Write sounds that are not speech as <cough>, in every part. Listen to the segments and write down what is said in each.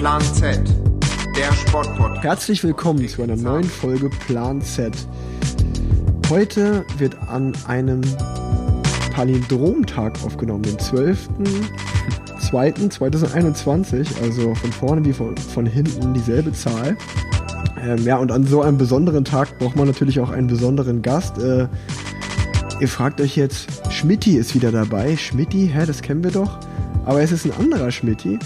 Plan Z, der Sportpodcast. Herzlich willkommen zu einer neuen Folge Plan Z. Heute wird an einem Palindromtag aufgenommen, den 12.02.2021, also von vorne wie von, von hinten dieselbe Zahl. Ähm, ja, und an so einem besonderen Tag braucht man natürlich auch einen besonderen Gast. Äh, ihr fragt euch jetzt, Schmitti ist wieder dabei. Schmitti, hä, das kennen wir doch. Aber es ist ein anderer Schmitti.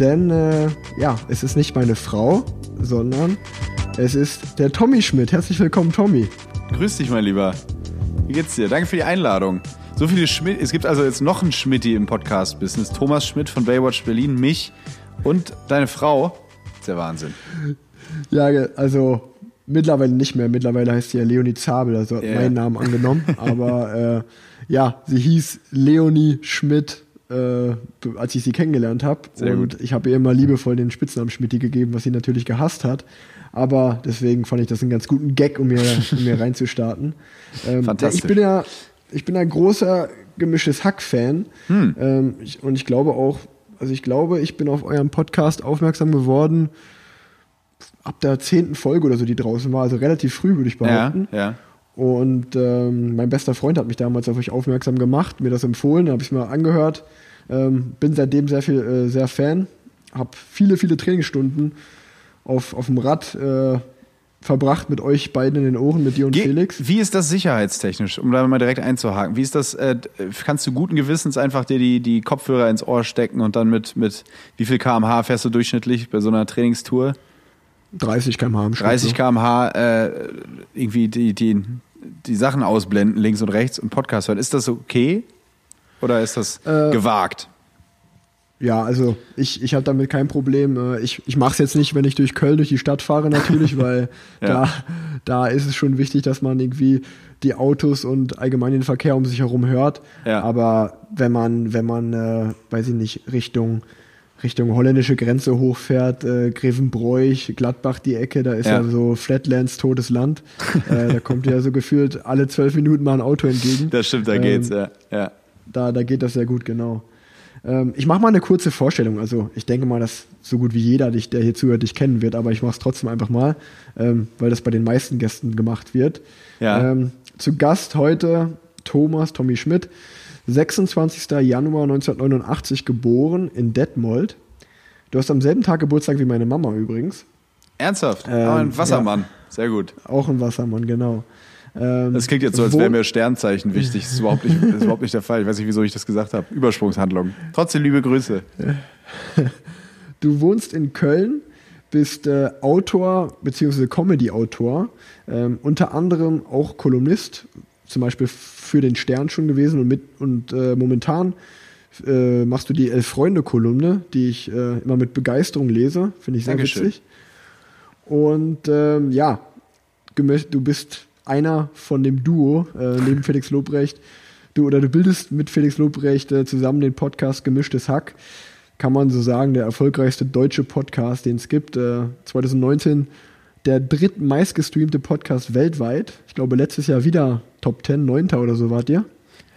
Denn, äh, ja, es ist nicht meine Frau, sondern es ist der Tommy Schmidt. Herzlich willkommen, Tommy. Grüß dich, mein Lieber. Wie geht's dir? Danke für die Einladung. So viele Schmidt. Es gibt also jetzt noch einen Schmidti im Podcast-Business. Thomas Schmidt von Baywatch Berlin, mich und deine Frau. Das ist der Wahnsinn. Ja, also mittlerweile nicht mehr. Mittlerweile heißt sie ja Leonie Zabel, also hat Ja. meinen Namen angenommen. Aber äh, ja, sie hieß Leonie Schmidt, äh, als ich sie kennengelernt habe. Sehr Und gut. ich habe ihr immer liebevoll den Spitznamen Schmidti gegeben, was sie natürlich gehasst hat. Aber deswegen fand ich das einen ganz guten Gag, um mir, <laughs> um mir reinzustarten. Ähm, Fantastisch. Ich bin ja, ich bin ein großer gemischtes Hack-Fan. Hm. Ähm, ich, und ich glaube auch, also ich glaube, ich bin auf eurem Podcast aufmerksam geworden, ab der zehnten Folge oder so, die draußen war, also relativ früh, würde ich Ja, behaupten. ja. Und ähm, mein bester Freund hat mich damals auf euch aufmerksam gemacht, mir das empfohlen, habe ich es mir angehört. Ähm, bin seitdem sehr viel, äh, sehr Fan, habe viele, viele Trainingsstunden auf, auf dem Rad äh, verbracht mit euch beiden in den Ohren, mit dir und Ge- Felix. Wie ist das sicherheitstechnisch, um da mal direkt einzuhaken? Wie ist das, äh, kannst du guten Gewissens einfach dir die, die Kopfhörer ins Ohr stecken und dann mit, mit wie viel kmh fährst du durchschnittlich bei so einer Trainingstour? 30 km/h im Schritt. 30 kmh äh, irgendwie die, die, die Sachen ausblenden, links und rechts und Podcast hören. Ist das okay? Oder ist das Äh, gewagt? Ja, also ich, ich habe damit kein Problem. Äh, Ich, ich mache es jetzt nicht, wenn ich durch Köln durch die Stadt fahre natürlich, <laughs> weil Ja. da, da ist es schon wichtig, dass man irgendwie die Autos und allgemein den Verkehr um sich herum hört. Ja. Aber wenn man, wenn man, äh, weiß ich nicht, Richtung Richtung holländische Grenze hochfährt, äh, Grevenbroich, Gladbach die Ecke, da ist ja, Ja. so Flatlands totes Land. <laughs> äh, da kommt ja so gefühlt alle zwölf Minuten mal ein Auto entgegen. Das stimmt, da Ähm, geht's, ja. ja. Da, da geht das sehr gut, genau. Ähm, ich mache mal eine kurze Vorstellung. Also ich denke mal, dass so gut wie jeder, dich, der hier zuhört, dich kennen wird, aber ich mache es trotzdem einfach mal, ähm, weil das bei den meisten Gästen gemacht wird. Ja. Ähm, zu Gast heute Thomas Tommy Schmidt, 26. Januar 1989 geboren in Detmold. Du hast am selben Tag Geburtstag wie meine Mama übrigens. Ernsthaft? Ähm, Aber ein Wassermann. Sehr gut. Auch ein Wassermann, genau. Ähm, Das klingt jetzt so, als wäre mir Sternzeichen wichtig. Das ist überhaupt nicht, das ist überhaupt nicht der Fall. Ich weiß nicht, wieso ich das gesagt habe. Übersprungshandlung. Trotzdem liebe Grüße. <laughs> Du wohnst in Köln, bist äh, Autor bzw. Comedy-Autor, ähm, unter anderem auch Kolumnist, zum Beispiel für den Stern schon gewesen und, mit, und äh, momentan äh, machst du die Elf-Freunde-Kolumne, die ich äh, immer mit Begeisterung lese, finde ich sehr Dankeschön. witzig. Und ähm, ja, du bist einer von dem Duo äh, neben Felix Lobrecht. Du oder du bildest mit Felix Lobrecht äh, zusammen den Podcast Gemischtes Hack. Kann man so sagen, der erfolgreichste deutsche Podcast, den es gibt. Äh, 2019 der drittmeist gestreamte Podcast weltweit. Ich glaube, letztes Jahr wieder Top 10, 9. oder so wart ihr.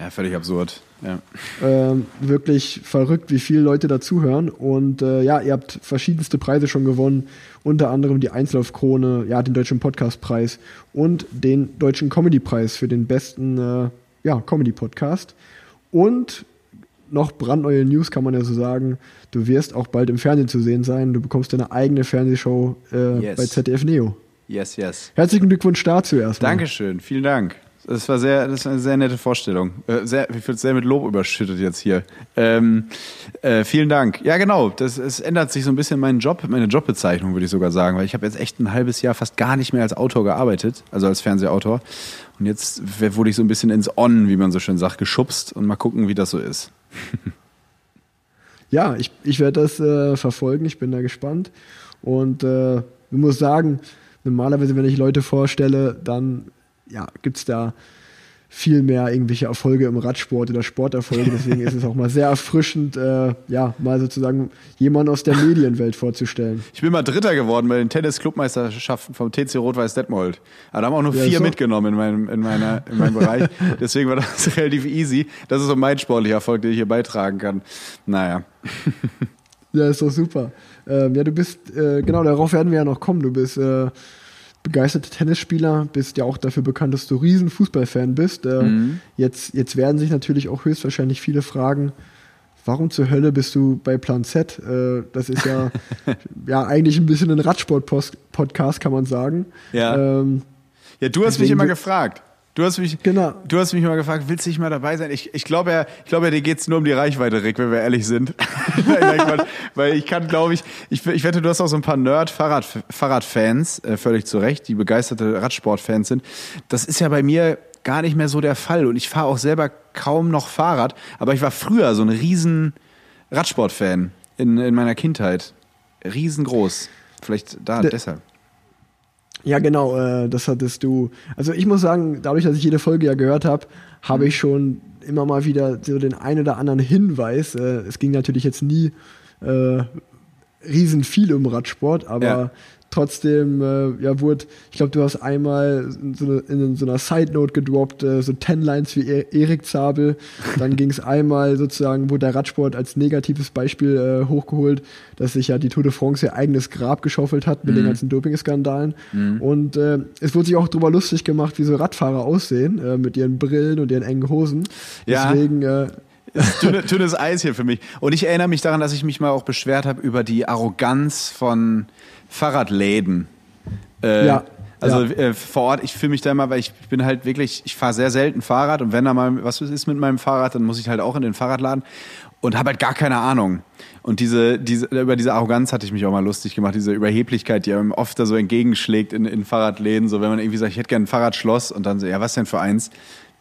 Ja, völlig absurd. Ja. Ähm, wirklich verrückt, wie viele Leute dazuhören. Und äh, ja, ihr habt verschiedenste Preise schon gewonnen, unter anderem die Einzlaufkrone, ja, den Deutschen Podcastpreis und den Deutschen Comedypreis für den besten äh, ja, Comedy-Podcast. Und noch brandneue News kann man ja so sagen, du wirst auch bald im Fernsehen zu sehen sein. Du bekommst deine eigene Fernsehshow äh, Yes. bei ZDF Neo. Yes, yes. Herzlichen Glückwunsch dazu erstmal. Dankeschön, vielen Dank. Das war sehr, das war eine sehr nette Vorstellung. Äh, sehr, ich bin sehr mit Lob überschüttet jetzt hier. Ähm, äh, vielen Dank. Ja, genau. Das, es ändert sich so ein bisschen mein Job, meine Jobbezeichnung, würde ich sogar sagen, weil ich habe jetzt echt ein halbes Jahr fast gar nicht mehr als Autor gearbeitet, also als Fernsehautor. Und jetzt wurde ich so ein bisschen ins On, wie man so schön sagt, geschubst und mal gucken, wie das so ist. Ja, ich, ich werde das äh, verfolgen, ich bin da gespannt. Und äh, ich muss sagen, normalerweise, wenn ich Leute vorstelle, dann ja, gibt es da viel mehr irgendwelche Erfolge im Radsport oder Sporterfolge. <laughs> Deswegen ist es auch mal sehr erfrischend, äh, ja, mal sozusagen jemanden aus der Medienwelt vorzustellen. Ich bin mal Dritter geworden bei den Tennis-Clubmeisterschaften vom TC Rot-Weiß Detmold. Aber da haben auch nur Ja, vier so. mitgenommen in meinem, in, meiner, in meinem Bereich. <laughs> Deswegen war das <laughs> relativ easy. Das ist so mein sportlicher Erfolg, den ich hier beitragen kann. Naja. Ja, ist doch super. Ähm, ja, du bist, äh, genau, darauf werden wir ja noch kommen. Du bist äh, begeisterter Tennisspieler, bist ja auch dafür bekannt, dass du riesen Fußballfan bist. Äh, Mhm. jetzt, jetzt werden sich natürlich auch höchstwahrscheinlich viele fragen, warum zur Hölle bist du bei Plan Z? Äh, das ist ja, <laughs> ja eigentlich ein bisschen ein Radsport-Podcast, kann man sagen. Ja. Ähm, Ja, du hast mich immer gefragt. Du hast mich, Genau. du hast mich immer gefragt, willst du nicht mal dabei sein? Ich, ich glaube ja, ich glaube ja, dir geht's nur um die Reichweite, Rick, wenn wir ehrlich sind. <laughs> Weil ich kann, glaube ich, ich, ich wette, du hast auch so ein paar Nerd-Fahrradfans, äh, völlig zu Recht, die begeisterte Radsportfans sind. Das ist ja bei mir gar nicht mehr so der Fall und ich fahre auch selber kaum noch Fahrrad, aber ich war früher so ein riesen Radsportfan in, in meiner Kindheit. Riesengroß. Vielleicht da, De- deshalb. Ja, genau, äh, das hattest du. Also ich muss sagen, dadurch, dass ich jede Folge ja gehört habe, habe ich schon immer mal wieder so den einen oder anderen Hinweis. Äh, es ging natürlich jetzt nie äh, riesen viel um Radsport, aber Ja. Trotzdem, äh, ja, wurde, ich glaube, du hast einmal so eine, in so einer Side-Note gedroppt, äh, so ten Lines wie e Erik Zabel. Dann <laughs> ging es einmal sozusagen, wurde der Radsport als negatives Beispiel äh, hochgeholt, dass sich ja die Tour de France ihr eigenes Grab geschaufelt hat Mhm. mit den ganzen Doping-Skandalen. Und äh, es wurde sich auch darüber lustig gemacht, wie so Radfahrer aussehen, äh, mit ihren Brillen und ihren engen Hosen. Ja. Deswegen, äh, dünne, dünnes <laughs> Eis hier für mich. Und ich erinnere mich daran, dass ich mich mal auch beschwert habe über die Arroganz von Fahrradläden. Äh, Ja, Also ja. Äh, vor Ort, ich fühle mich da immer, weil ich bin halt wirklich, ich fahre sehr selten Fahrrad und wenn da mal was ist mit meinem Fahrrad, dann muss ich halt auch in den Fahrradladen und habe halt gar keine Ahnung. Und diese, diese, über diese Arroganz hatte ich mich auch mal lustig gemacht, diese Überheblichkeit, die einem oft da so entgegenschlägt in, in Fahrradläden, so wenn man irgendwie sagt, ich hätte gerne ein Fahrradschloss und dann so, ja, was denn für eins?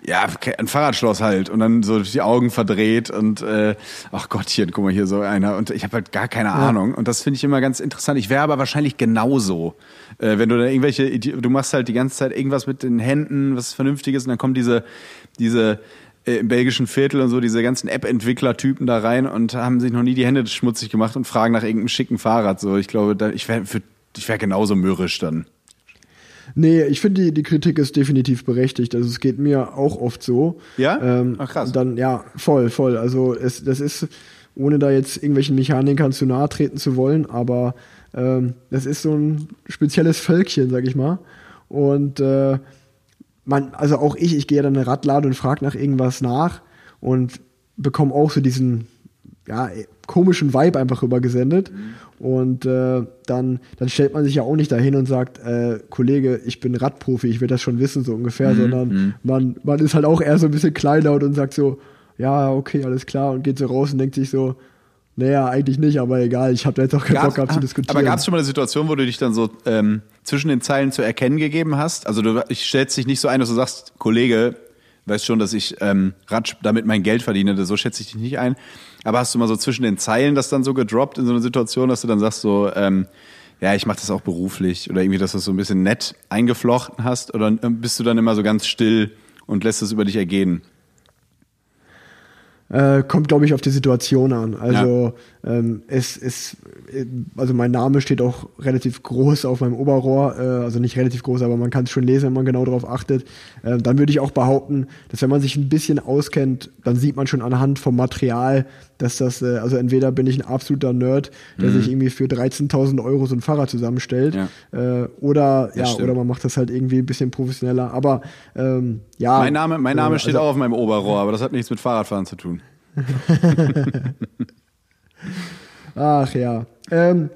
Ja, ein Fahrradschloss halt und dann so die Augen verdreht und äh, ach Gottchen, guck mal hier so einer und ich habe halt gar keine Ahnung und das finde ich immer ganz interessant. Ich wäre aber wahrscheinlich genauso, äh, wenn du da irgendwelche, du machst halt die ganze Zeit irgendwas mit den Händen, was Vernünftiges und dann kommen diese diese äh, im belgischen Viertel und so diese ganzen App-Entwickler-Typen da rein und haben sich noch nie die Hände schmutzig gemacht und fragen nach irgendeinem schicken Fahrrad. So, ich glaube, da, ich wäre ich wär genauso mürrisch dann. Nee, ich finde, die, die Kritik ist definitiv berechtigt. Also es geht mir auch oft so. Ja? Ähm, Ach, krass. und Dann, ja, voll, voll. Also es, das ist, ohne da jetzt irgendwelchen Mechanikern zu nahe treten zu wollen, aber ähm, das ist so ein spezielles Völkchen, sag ich mal. Und äh, man, also auch ich, ich gehe dann in eine Radlade und frage nach irgendwas nach und bekomme auch so diesen ja, komischen Vibe einfach rübergesendet. Und äh, dann, dann stellt man sich ja auch nicht dahin und sagt, äh, Kollege, ich bin Radprofi, ich will das schon wissen, so ungefähr, sondern man, man ist halt auch eher so ein bisschen kleinlaut und sagt so, ja, okay, alles klar, und geht so raus und denkt sich so, naja, eigentlich nicht, aber egal, ich habe da jetzt auch keinen Bock gehabt zu diskutieren. Aber gab es schon mal eine Situation, wo du dich dann so ähm, zwischen den Zeilen zu erkennen gegeben hast? Also du ich stellst dich nicht so ein, dass du sagst, Kollege, weißt schon, dass ich ähm, Rad, damit mein Geld verdiene, so schätze ich dich nicht ein. Aber hast du mal so zwischen den Zeilen das dann so gedroppt in so einer Situation, dass du dann sagst so, ähm, ja, ich mache das auch beruflich oder irgendwie, dass du das so ein bisschen nett eingeflochten hast oder ähm, bist du dann immer so ganz still und lässt es über dich ergehen? Äh, kommt, glaube ich, auf die Situation an. Also ähm, es ist, äh, also mein Name steht auch relativ groß auf meinem Oberrohr, äh, also nicht relativ groß, aber man kann es schon lesen, wenn man genau darauf achtet. Äh, dann würde ich auch behaupten, dass wenn man sich ein bisschen auskennt, dann sieht man schon anhand vom Material, dass das, äh, also entweder bin ich ein absoluter Nerd, der sich irgendwie für 13.000 Euro so ein Fahrrad zusammenstellt, Mhm. Ja. äh, oder ja, stimmt. oder man macht das halt irgendwie ein bisschen professioneller. Aber ähm, ja, Mein Name, mein Name äh, steht also- auch auf meinem Oberrohr, aber das hat nichts mit Fahrradfahren zu tun. <laughs> Ach ja. Ähm,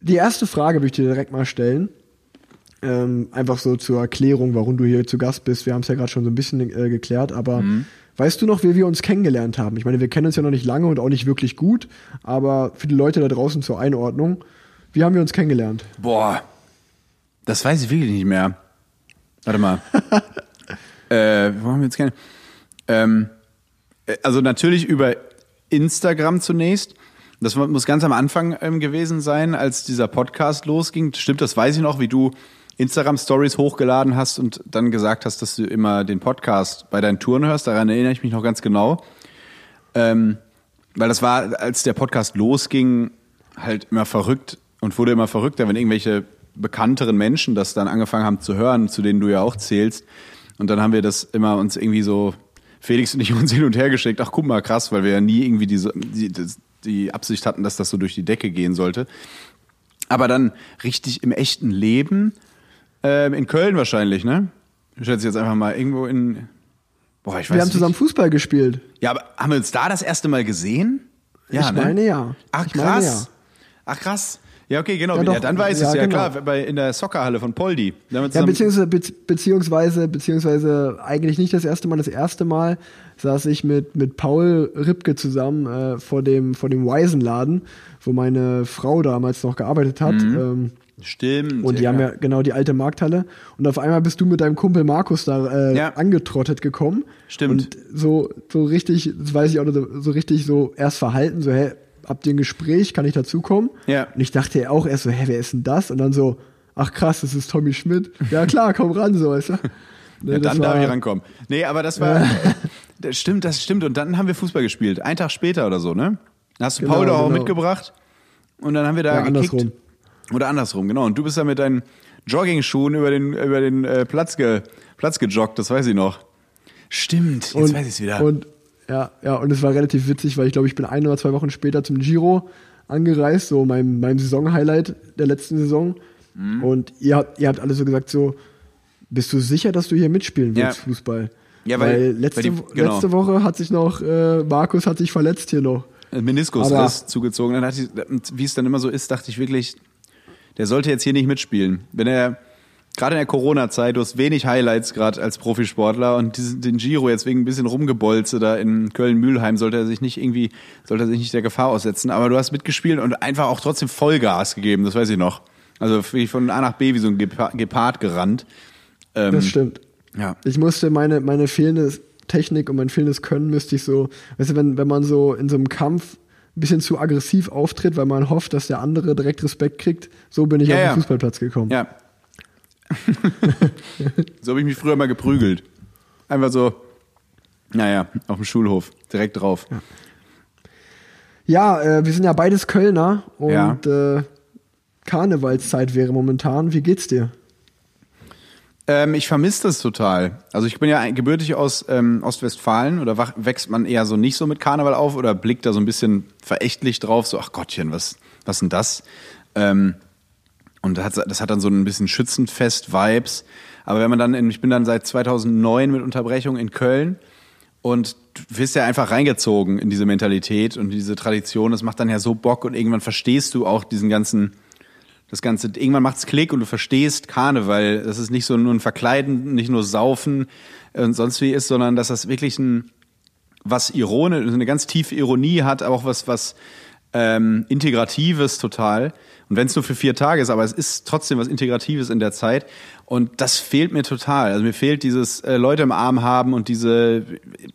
die erste Frage würde ich dir direkt mal stellen. Ähm, einfach so zur Erklärung, warum du hier zu Gast bist. Wir haben es ja gerade schon so ein bisschen äh, geklärt, aber weißt du noch, wie wir uns kennengelernt haben? Ich meine, wir kennen uns ja noch nicht lange und auch nicht wirklich gut, aber für die Leute da draußen zur Einordnung, wie haben wir uns kennengelernt? Boah, das weiß ich wirklich nicht mehr. Warte mal. <laughs> äh, wo haben wir jetzt keine? Ähm, äh, also natürlich über Instagram zunächst. Das muss ganz am Anfang ähm, gewesen sein, als dieser Podcast losging. Stimmt, das weiß ich noch, wie du Instagram-Stories hochgeladen hast und dann gesagt hast, dass du immer den Podcast bei deinen Touren hörst. Daran erinnere ich mich noch ganz genau. Ähm, weil das war, als der Podcast losging, halt immer verrückt und wurde immer verrückter, wenn irgendwelche bekannteren Menschen das dann angefangen haben zu hören, zu denen du ja auch zählst. Und dann haben wir das immer uns irgendwie so, Felix und ich <laughs> uns hin und her geschickt. Ach, guck mal, krass, weil wir ja nie irgendwie diese, die, die Absicht hatten, dass das so durch die Decke gehen sollte. Aber dann richtig im echten Leben, ähm, in Köln wahrscheinlich, ne? Ich schätze jetzt einfach mal irgendwo in. Boah, ich weiß Wir haben nicht. zusammen Fußball gespielt. Ja, aber haben wir uns da das erste Mal gesehen? Ja, ich ne? meine ja. Ach Ich krass. ja. Ach krass. Ja, okay, genau. Ja, Ja, doch. dann weiß Ja, es ja genau. klar, bei, in der Soccerhalle von Poldi. Ja, beziehungsweise, be beziehungsweise, beziehungsweise eigentlich nicht das erste Mal. Das erste Mal saß ich mit, mit Paul Ripke zusammen äh, vor dem, vor dem Waisenladen, wo meine Frau damals noch gearbeitet hat. Ähm, Stimmt. und die haben ja genau die alte Markthalle. Und auf einmal bist du mit deinem Kumpel Markus da äh, Ja. angetrottet gekommen. Stimmt. Und so, so richtig, das weiß ich auch, noch, so richtig so erst verhalten, so, hä, habt ihr ein Gespräch, kann ich dazukommen? Ja. Und ich dachte ja auch erst so, hä, wer ist denn das? Und dann so, ach krass, das ist Tommy Schmidt. Ja klar, komm ran, so, weißt du. <laughs> Ne, Ja, dann darf war- ich rankommen. Nee, aber das war. <laughs> das stimmt, das stimmt. Und dann haben wir Fußball gespielt. Einen Tag später oder so, ne? Hast du Genau, Paul doch auch genau. mitgebracht. Und dann haben wir da Ja, gekickt. andersrum. Oder andersrum, genau. Und du bist dann mit deinen Jogging-Schuhen über den, über den äh, Platz, ge, Platz gejoggt, das weiß ich noch. Stimmt, jetzt und, weiß ich es wieder. Und ja, ja, und es war relativ witzig, weil ich glaube, ich bin ein oder zwei Wochen später zum Giro angereist, so meinem, meinem Saisonhighlight der letzten Saison. Mhm. Und ihr habt, ihr habt alle so gesagt, so, bist du sicher, dass du hier mitspielen Ja. willst, Fußball? Ja, weil- letzte, weil die- genau. letzte Woche hat sich noch, äh, Markus hat sich verletzt hier noch. Meniskusriss zugezogen. Dann hatte ich, und wie es dann immer so ist, dachte ich wirklich, der sollte jetzt hier nicht mitspielen. Wenn er gerade in der Corona-Zeit, du hast wenig Highlights gerade als Profisportler und diesen, den Giro jetzt wegen ein bisschen rumgebolze da in Köln-Mühlheim sollte er sich nicht irgendwie, sollte er sich nicht der Gefahr aussetzen. Aber du hast mitgespielt und einfach auch trotzdem Vollgas gegeben, das weiß ich noch. Also wie von A nach B wie so ein Gepa- Gepard gerannt. Ähm, Das stimmt. Ja. Ich musste meine, meine fehlende Technik und mein fehlendes Können müsste ich so, weißt du, wenn, wenn man so in so einem Kampf ein bisschen zu aggressiv auftritt, weil man hofft, dass der andere direkt Respekt kriegt, so bin ich Ja, auf den ja. Fußballplatz gekommen. Ja. <laughs> so habe ich mich früher mal geprügelt. Einfach so, naja, auf dem Schulhof, direkt drauf. Ja, äh, wir sind ja beides Kölner Ja. und äh, Karnevalszeit wäre momentan. Wie geht's dir? Ähm, ich vermisse das total. Also ich bin ja gebürtig aus ähm, Ostwestfalen oder wächst man eher so nicht so mit Karneval auf oder blickt da so ein bisschen verächtlich drauf, so ach Gottchen, was, was denn das? Ähm, und das hat, das hat dann so ein bisschen Schützenfest-Vibes. Aber wenn man dann, in, ich bin dann seit 2009 mit Unterbrechung in Köln und du wirst ja einfach reingezogen in diese Mentalität und diese Tradition. Das macht dann ja so Bock und irgendwann verstehst du auch diesen ganzen, das Ganze, irgendwann macht's Klick und du verstehst Karneval, dass es nicht so nur ein Verkleiden, nicht nur Saufen und sonst wie ist, sondern dass das wirklich ein, was ironisch, eine ganz tiefe Ironie hat, aber auch was, was ähm, Integratives total. Und wenn es nur für vier Tage ist, aber es ist trotzdem was Integratives in der Zeit. Und das fehlt mir total. Also mir fehlt dieses äh, Leute im Arm haben und diese,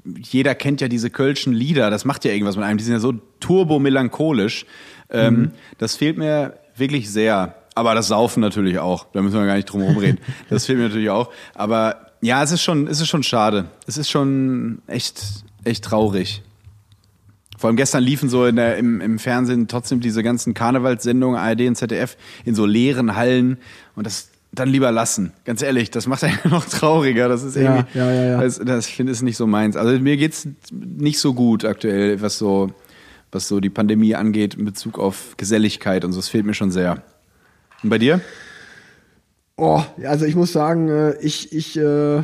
jeder kennt ja diese kölschen Lieder, das macht ja irgendwas mit einem, die sind ja so turbo-melancholisch. Ähm, Das fehlt mir wirklich sehr. Aber das Saufen natürlich auch. Da müssen wir gar nicht drum herum reden. <laughs> Das fehlt mir natürlich auch. Aber ja, es ist schon, es ist schon schade. Es ist schon echt, echt traurig. Vor allem gestern liefen so in der, im, im Fernsehen trotzdem diese ganzen Karnevalssendungen, ARD und ZDF, in so leeren Hallen. Und das dann lieber lassen. Ganz ehrlich, das macht einen <laughs> noch trauriger. Das ist irgendwie, ja, ja, ja. das, das finde ich nicht so meins. Also mir geht's nicht so gut aktuell, was so, was so die Pandemie angeht in Bezug auf Geselligkeit und so. Das fehlt mir schon sehr. Und bei dir? Oh, also ich muss sagen, äh, ich, ich, äh,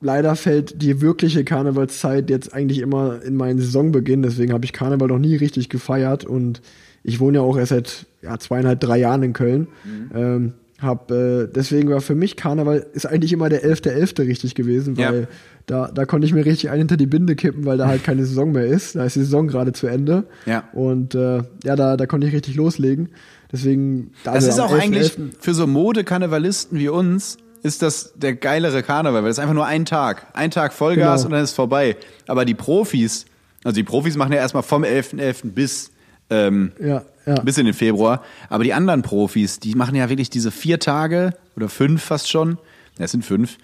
leider fällt die wirkliche Karnevalszeit jetzt eigentlich immer in meinen Saisonbeginn, deswegen habe ich Karneval noch nie richtig gefeiert und ich wohne ja auch erst seit ja, zweieinhalb, drei Jahren in Köln. Ähm, hab, äh, deswegen war für mich Karneval ist eigentlich immer der 11.11. richtig gewesen, Ja. weil da, da konnte ich mir richtig einen hinter die Binde kippen, weil da halt keine Saison mehr ist. Da ist die Saison gerade zu Ende. Ja. Und äh, ja, da, da konnte ich richtig loslegen. Deswegen, Das also ist am auch eigentlich 11.11. für so Mode-Karnevalisten wie uns ist das der geilere Karneval, weil das ist einfach nur ein Tag. Ein Tag Vollgas Genau. und dann ist es vorbei. Aber die Profis, also die Profis machen ja erstmal vom 11.11. bis, ähm, Ja, ja. bis in den Februar. Aber die anderen Profis, die machen ja wirklich diese vier Tage oder fünf fast schon, ja, es sind fünf,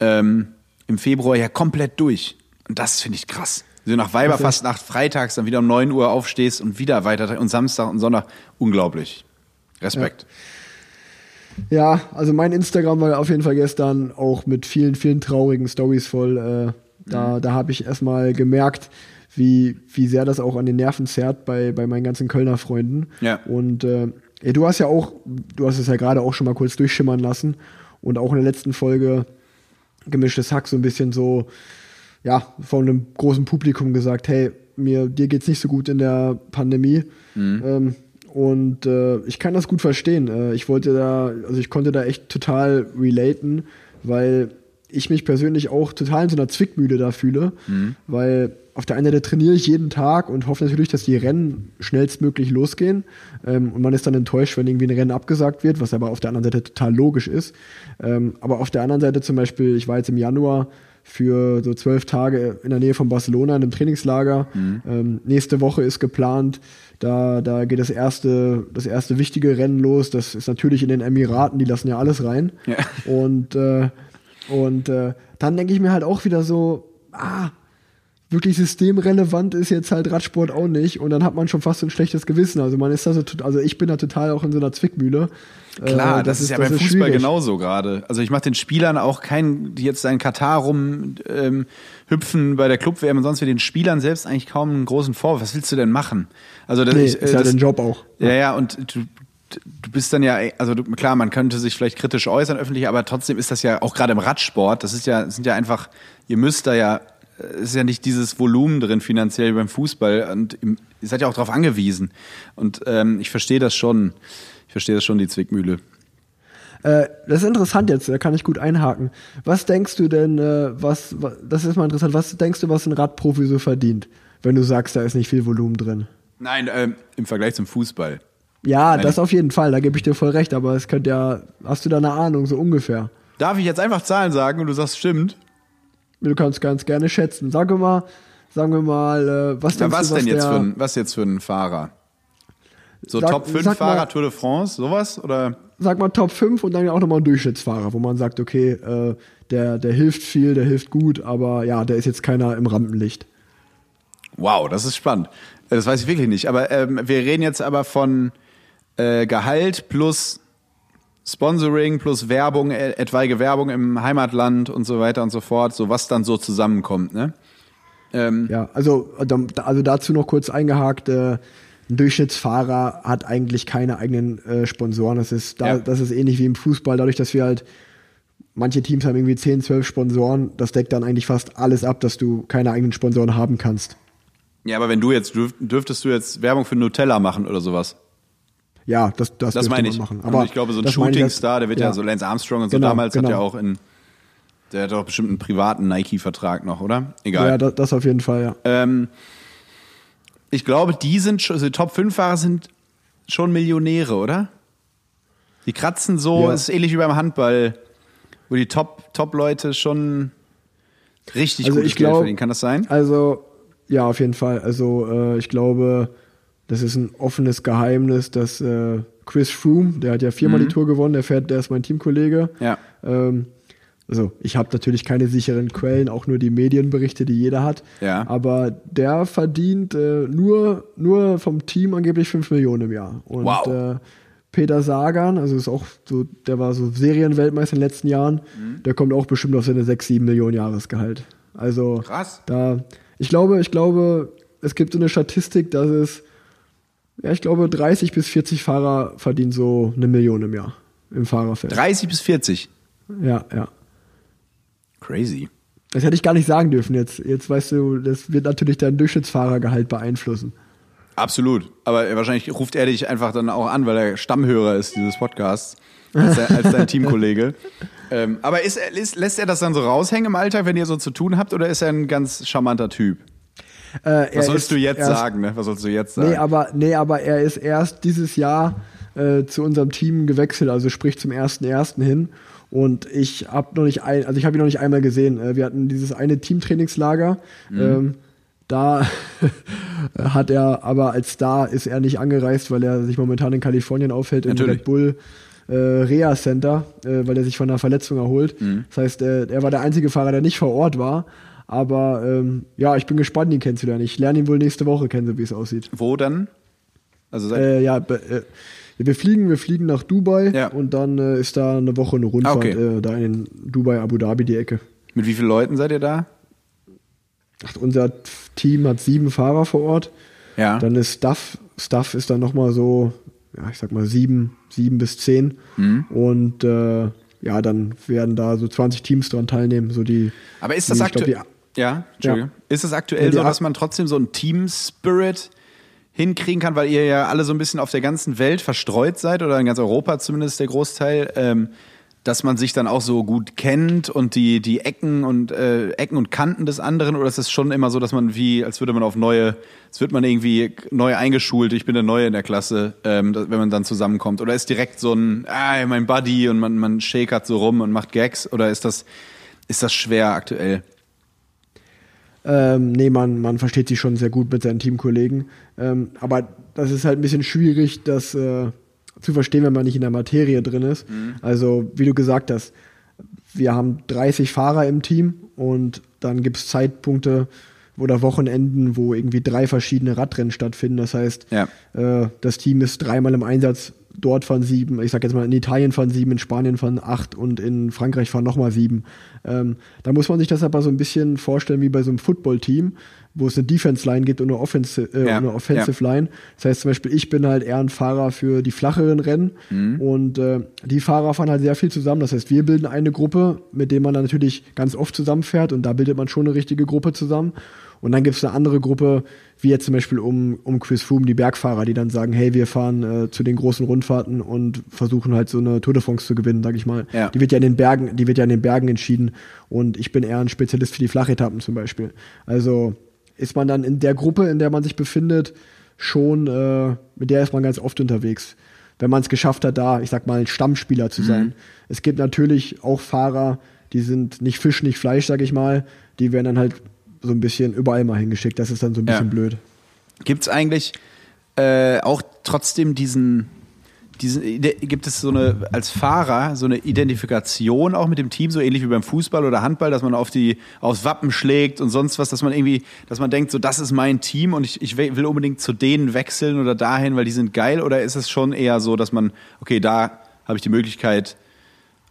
ähm, im Februar ja komplett durch. Und das finde ich krass. Wenn du nach Weiberfastnacht freitags dann wieder um 9 Uhr aufstehst und wieder weiter und Samstag und Sonntag, unglaublich. Respekt. Ja, also mein Instagram war auf jeden Fall gestern auch mit vielen, vielen traurigen Stories voll. Da, da habe ich erstmal gemerkt, wie, wie sehr das auch an den Nerven zerrt bei, bei meinen ganzen Kölner Freunden. Ja. Und äh, ja, du hast ja auch, du hast es ja gerade auch schon mal kurz durchschimmern lassen und auch in der letzten Folge gemischtes Hack so ein bisschen so, ja, von einem großen Publikum gesagt, hey, mir, dir geht's nicht so gut in der Pandemie. Ähm, und äh, ich kann das gut verstehen. Äh, ich wollte da, also ich konnte da echt total relaten, weil ich mich persönlich auch total in so einer Zwickmühle da fühle, weil auf der einen Seite trainiere ich jeden Tag und hoffe natürlich, dass die Rennen schnellstmöglich losgehen. Ähm, und man ist dann enttäuscht, wenn irgendwie ein Rennen abgesagt wird, was aber auf der anderen Seite total logisch ist. Ähm, aber auf der anderen Seite zum Beispiel, ich war jetzt im Januar für so zwölf Tage in der Nähe von Barcelona in einem Trainingslager. Ähm, nächste Woche ist geplant. Da, da geht das erste, das erste wichtige Rennen los. Das ist natürlich in den Emiraten, die lassen ja alles rein. Ja. Und, äh, und äh, dann denke ich mir halt auch wieder so, ah, wirklich systemrelevant ist jetzt halt Radsport auch nicht und dann hat man schon fast so ein schlechtes Gewissen. Also man ist da so, also ich bin da total auch in so einer Zwickmühle. Klar, Äh, das, ist ja beim Fußball schwierig. genauso gerade. Also ich mache den Spielern auch keinen, die jetzt in Katar rum ähm, hüpfen bei der Club-WM und sonst wie den Spielern selbst eigentlich kaum einen großen Vorwurf. Was willst du denn machen? Also das, Nee, ich, äh, ist ja das, dein Job auch. Ja, ja, und du, du bist dann ja, also du, klar, man könnte sich vielleicht kritisch äußern öffentlich, aber trotzdem ist das ja auch gerade im Radsport, das ist ja, sind ja einfach, ihr müsst da ja, es ist ja nicht dieses Volumen drin finanziell beim Fußball und im, ihr seid ja auch darauf angewiesen. Und ähm, ich verstehe das schon. Ich verstehe das schon, die Zwickmühle. Äh, das ist interessant jetzt, da kann ich gut einhaken. Was denkst du denn, äh, was, was, das ist mal interessant, was denkst du, was ein Radprofi so verdient, wenn du sagst, da ist nicht viel Volumen drin? Nein, ähm, im Vergleich zum Fußball. Ja, das auf jeden Fall, da gebe ich dir voll recht, aber es könnte ja, hast du da eine Ahnung, so ungefähr? Darf ich jetzt einfach Zahlen sagen und du sagst, stimmt? Du kannst ganz gerne schätzen. Sag mal, sagen wir mal, äh, was Ja, denkst was du, was denn jetzt für ein, was jetzt für ein Fahrer? So Sag- Top 5 sag mal- Fahrer Tour de France, sowas? Oder? sag mal Top 5 und dann auch nochmal ein Durchschnittsfahrer, wo man sagt, okay, äh, der, der hilft viel, der hilft gut, aber ja, der ist jetzt keiner im Rampenlicht. Wow, das ist spannend. Äh, Das weiß ich wirklich nicht. Aber ähm, wir reden jetzt aber von äh, Gehalt plus Sponsoring plus Werbung, äh, etwaige Werbung im Heimatland und so weiter und so fort, so was dann so zusammenkommt, ne? Ähm, Ja, also, also dazu noch kurz eingehakt, äh, ein Durchschnittsfahrer hat eigentlich keine eigenen äh, Sponsoren. Das ist, da, Ja. das ist ähnlich wie im Fußball, dadurch, dass wir halt, manche Teams haben irgendwie 10, 12 Sponsoren, das deckt dann eigentlich fast alles ab, dass du keine eigenen Sponsoren haben kannst. Ja, aber wenn du jetzt dürf, dürftest du jetzt Werbung für Nutella machen oder sowas. Ja, das, das, Das meine ich. machen. Aber Aber ich glaube, so ein ich, Shootingstar, der wird ja. ja. so Lance Armstrong und so Genau, damals hat genau. ja auch in der hat doch bestimmt einen privaten Nike-Vertrag noch, oder? Egal. Ja, das, das auf jeden Fall, ja. Ähm, ich glaube, die sind schon, also die Top 5 Fahrer sind schon Millionäre, oder? Die kratzen so, Ja. ist ähnlich wie beim Handball, wo die Top, Top-Leute schon richtig Also gutes Geld verdienen. Kann das sein? Also, ja, auf jeden Fall. Also, äh, ich glaube, das ist ein offenes Geheimnis, dass äh, Chris Froome, der hat ja viermal die Tour gewonnen, der fährt, der ist mein Teamkollege. Mhm. Ja. Ähm, also, ich habe natürlich keine sicheren Quellen, auch nur die Medienberichte, die jeder hat. Ja. Aber der verdient äh, nur, nur vom Team angeblich 5 Millionen im Jahr. Und Wow. äh, Peter Sagan, also ist auch so, der war so Serienweltmeister in den letzten Jahren, Mhm. der kommt auch bestimmt auf seine 6, 7 Millionen Jahresgehalt. Also Krass. da, ich glaube, ich glaube, es gibt so eine Statistik, dass es, ja, ich glaube, 30 bis 40 Fahrer verdienen so eine Million im Jahr im Fahrerfeld. 30 bis 40. Ja, ja. Crazy. Das hätte ich gar nicht sagen dürfen jetzt. Jetzt weißt du, das wird natürlich dein Durchschnittsfahrergehalt beeinflussen. Absolut. Aber wahrscheinlich ruft er dich einfach dann auch an, weil er Stammhörer ist dieses Podcasts, als, als dein <laughs> Teamkollege. ähm, aber ist, ist, lässt er das dann so raushängen im Alltag, wenn ihr so zu tun habt, oder ist er ein ganz charmanter Typ? Äh, Was sollst du jetzt erst- sagen, ne? Was sollst du jetzt sagen? Nee, aber, nee, aber er ist erst dieses Jahr äh, zu unserem Team gewechselt, also sprich zum ersten ersten hin. Und ich habe noch nicht ein, also ich habe ihn noch nicht einmal gesehen. Äh, wir hatten dieses eine Teamtrainingslager. Mhm. Ähm, da <laughs> hat er, aber als Star ist er nicht angereist, weil er sich momentan in Kalifornien aufhält im. Red Bull äh, Reha Center, äh, weil er sich von einer Verletzung erholt. Mhm. Das heißt, äh, er war der einzige Fahrer, der nicht vor Ort war. Aber ähm, ja, ich bin gespannt, ihn kennenzulernen. Ich lerne ihn wohl nächste Woche kennen, so wie es aussieht. Wo dann? Also Äh, ja, äh, wir fliegen, wir fliegen nach Dubai Ja. und dann äh, ist da eine Woche eine Rundfahrt Ah, okay. äh, da in Dubai, Abu Dhabi die Ecke. mit wie vielen Leuten seid ihr da? ach, unser Team hat sieben Fahrer vor Ort. Ja. Dann ist Stuff, Stuff ist dann nochmal so, ja, ich sag mal sieben, sieben bis zehn. Mhm. Und äh, ja, dann werden da so 20 Teams dran teilnehmen. So die, Aber ist das aktuell? Ja, Entschuldigung. Ist es aktuell Ja, so, dass man trotzdem so einen Team-Spirit hinkriegen kann, weil ihr ja alle so ein bisschen auf der ganzen Welt verstreut seid oder in ganz Europa zumindest der Großteil, ähm, dass man sich dann auch so gut kennt und die, die Ecken und äh, Ecken und Kanten des anderen oder ist es schon immer so, dass man wie, als würde man auf neue, als wird man irgendwie neu eingeschult, ich bin der Neue in der Klasse, ähm, wenn man dann zusammenkommt? Oder ist direkt so ein, ah, mein Buddy und man, man shakert so rum und macht Gags oder ist das, ist das schwer aktuell? Ähm, nee, man, man versteht sich schon sehr gut mit seinen Teamkollegen. Ähm, aber das ist halt ein bisschen schwierig, das äh, zu verstehen, wenn man nicht in der Materie drin ist. Also, wie du gesagt hast, wir haben 30 Fahrer im Team und dann gibt es Zeitpunkte oder Wochenenden, wo irgendwie drei verschiedene Radrennen stattfinden. Das heißt, Ja. äh, das Team ist dreimal im Einsatz. Dort fahren sieben, ich sag jetzt mal, in Italien fahren sieben, in Spanien fahren acht und in Frankreich fahren nochmal sieben. Ähm, da muss man sich das aber so ein bisschen vorstellen wie bei so einem Football-Team, wo es eine Defense-Line gibt und eine, Offensi äh, Ja, eine Offensive-Line. Das heißt zum Beispiel, ich bin halt eher ein Fahrer für die flacheren Rennen und äh, die Fahrer fahren halt sehr viel zusammen. Das heißt, wir bilden eine Gruppe, mit der man dann natürlich ganz oft zusammenfährt und da bildet man schon eine richtige Gruppe zusammen. Und dann gibt es eine andere Gruppe, wie jetzt zum Beispiel um, um Chris Froome, die Bergfahrer, die dann sagen, hey, wir fahren äh, zu den großen Rundfahrten und versuchen halt so eine Tour de France zu gewinnen, sag ich mal. Ja. Die wird ja in den Bergen, die wird ja in den Bergen entschieden und ich bin eher ein Spezialist für die Flachetappen zum Beispiel. Also ist man dann in der Gruppe, in der man sich befindet, schon, äh, mit der ist man ganz oft unterwegs. Wenn man es geschafft hat, da, ich sag mal, ein Stammspieler zu sein. Es gibt natürlich auch Fahrer, die sind nicht Fisch, nicht Fleisch, sag ich mal. Die werden dann halt so ein bisschen überall mal hingeschickt. Das ist dann so ein Ja. bisschen blöd. Gibt es eigentlich äh, auch trotzdem diesen, diesen, gibt es so eine, als Fahrer, so eine Identifikation auch mit dem Team, so ähnlich wie beim Fußball oder Handball, dass man auf die, aufs Wappen schlägt und sonst was, dass man irgendwie, dass man denkt, so, das ist mein Team und ich, ich will unbedingt zu denen wechseln oder dahin, weil die sind geil oder ist es schon eher so, dass man, okay, da habe ich die Möglichkeit,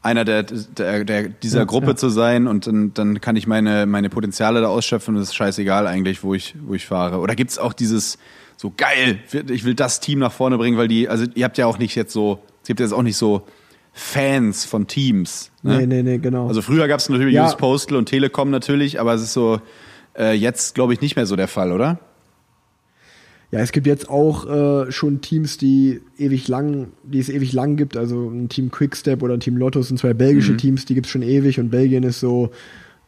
einer der, der, der dieser Gruppe ja. zu sein und dann, dann kann ich meine, meine Potenziale da ausschöpfen und es ist scheißegal eigentlich, wo ich, wo ich fahre. Oder gibt's auch dieses so geil, ich will das Team nach vorne bringen, weil die, also ihr habt ja auch nicht jetzt so, es gibt jetzt auch nicht so Fans von Teams. Ne? Nee, nee, nee, genau. Also früher gab's natürlich Ja. US Postal und Telekom natürlich, aber es ist so äh, jetzt, glaube ich, nicht mehr so der Fall, oder? Ja, es gibt jetzt auch äh, schon Teams, die ewig lang, die es ewig lang gibt. Also ein Team Quickstep oder ein Team Lotto sind zwei belgische Teams, die gibt's schon ewig und Belgien ist so,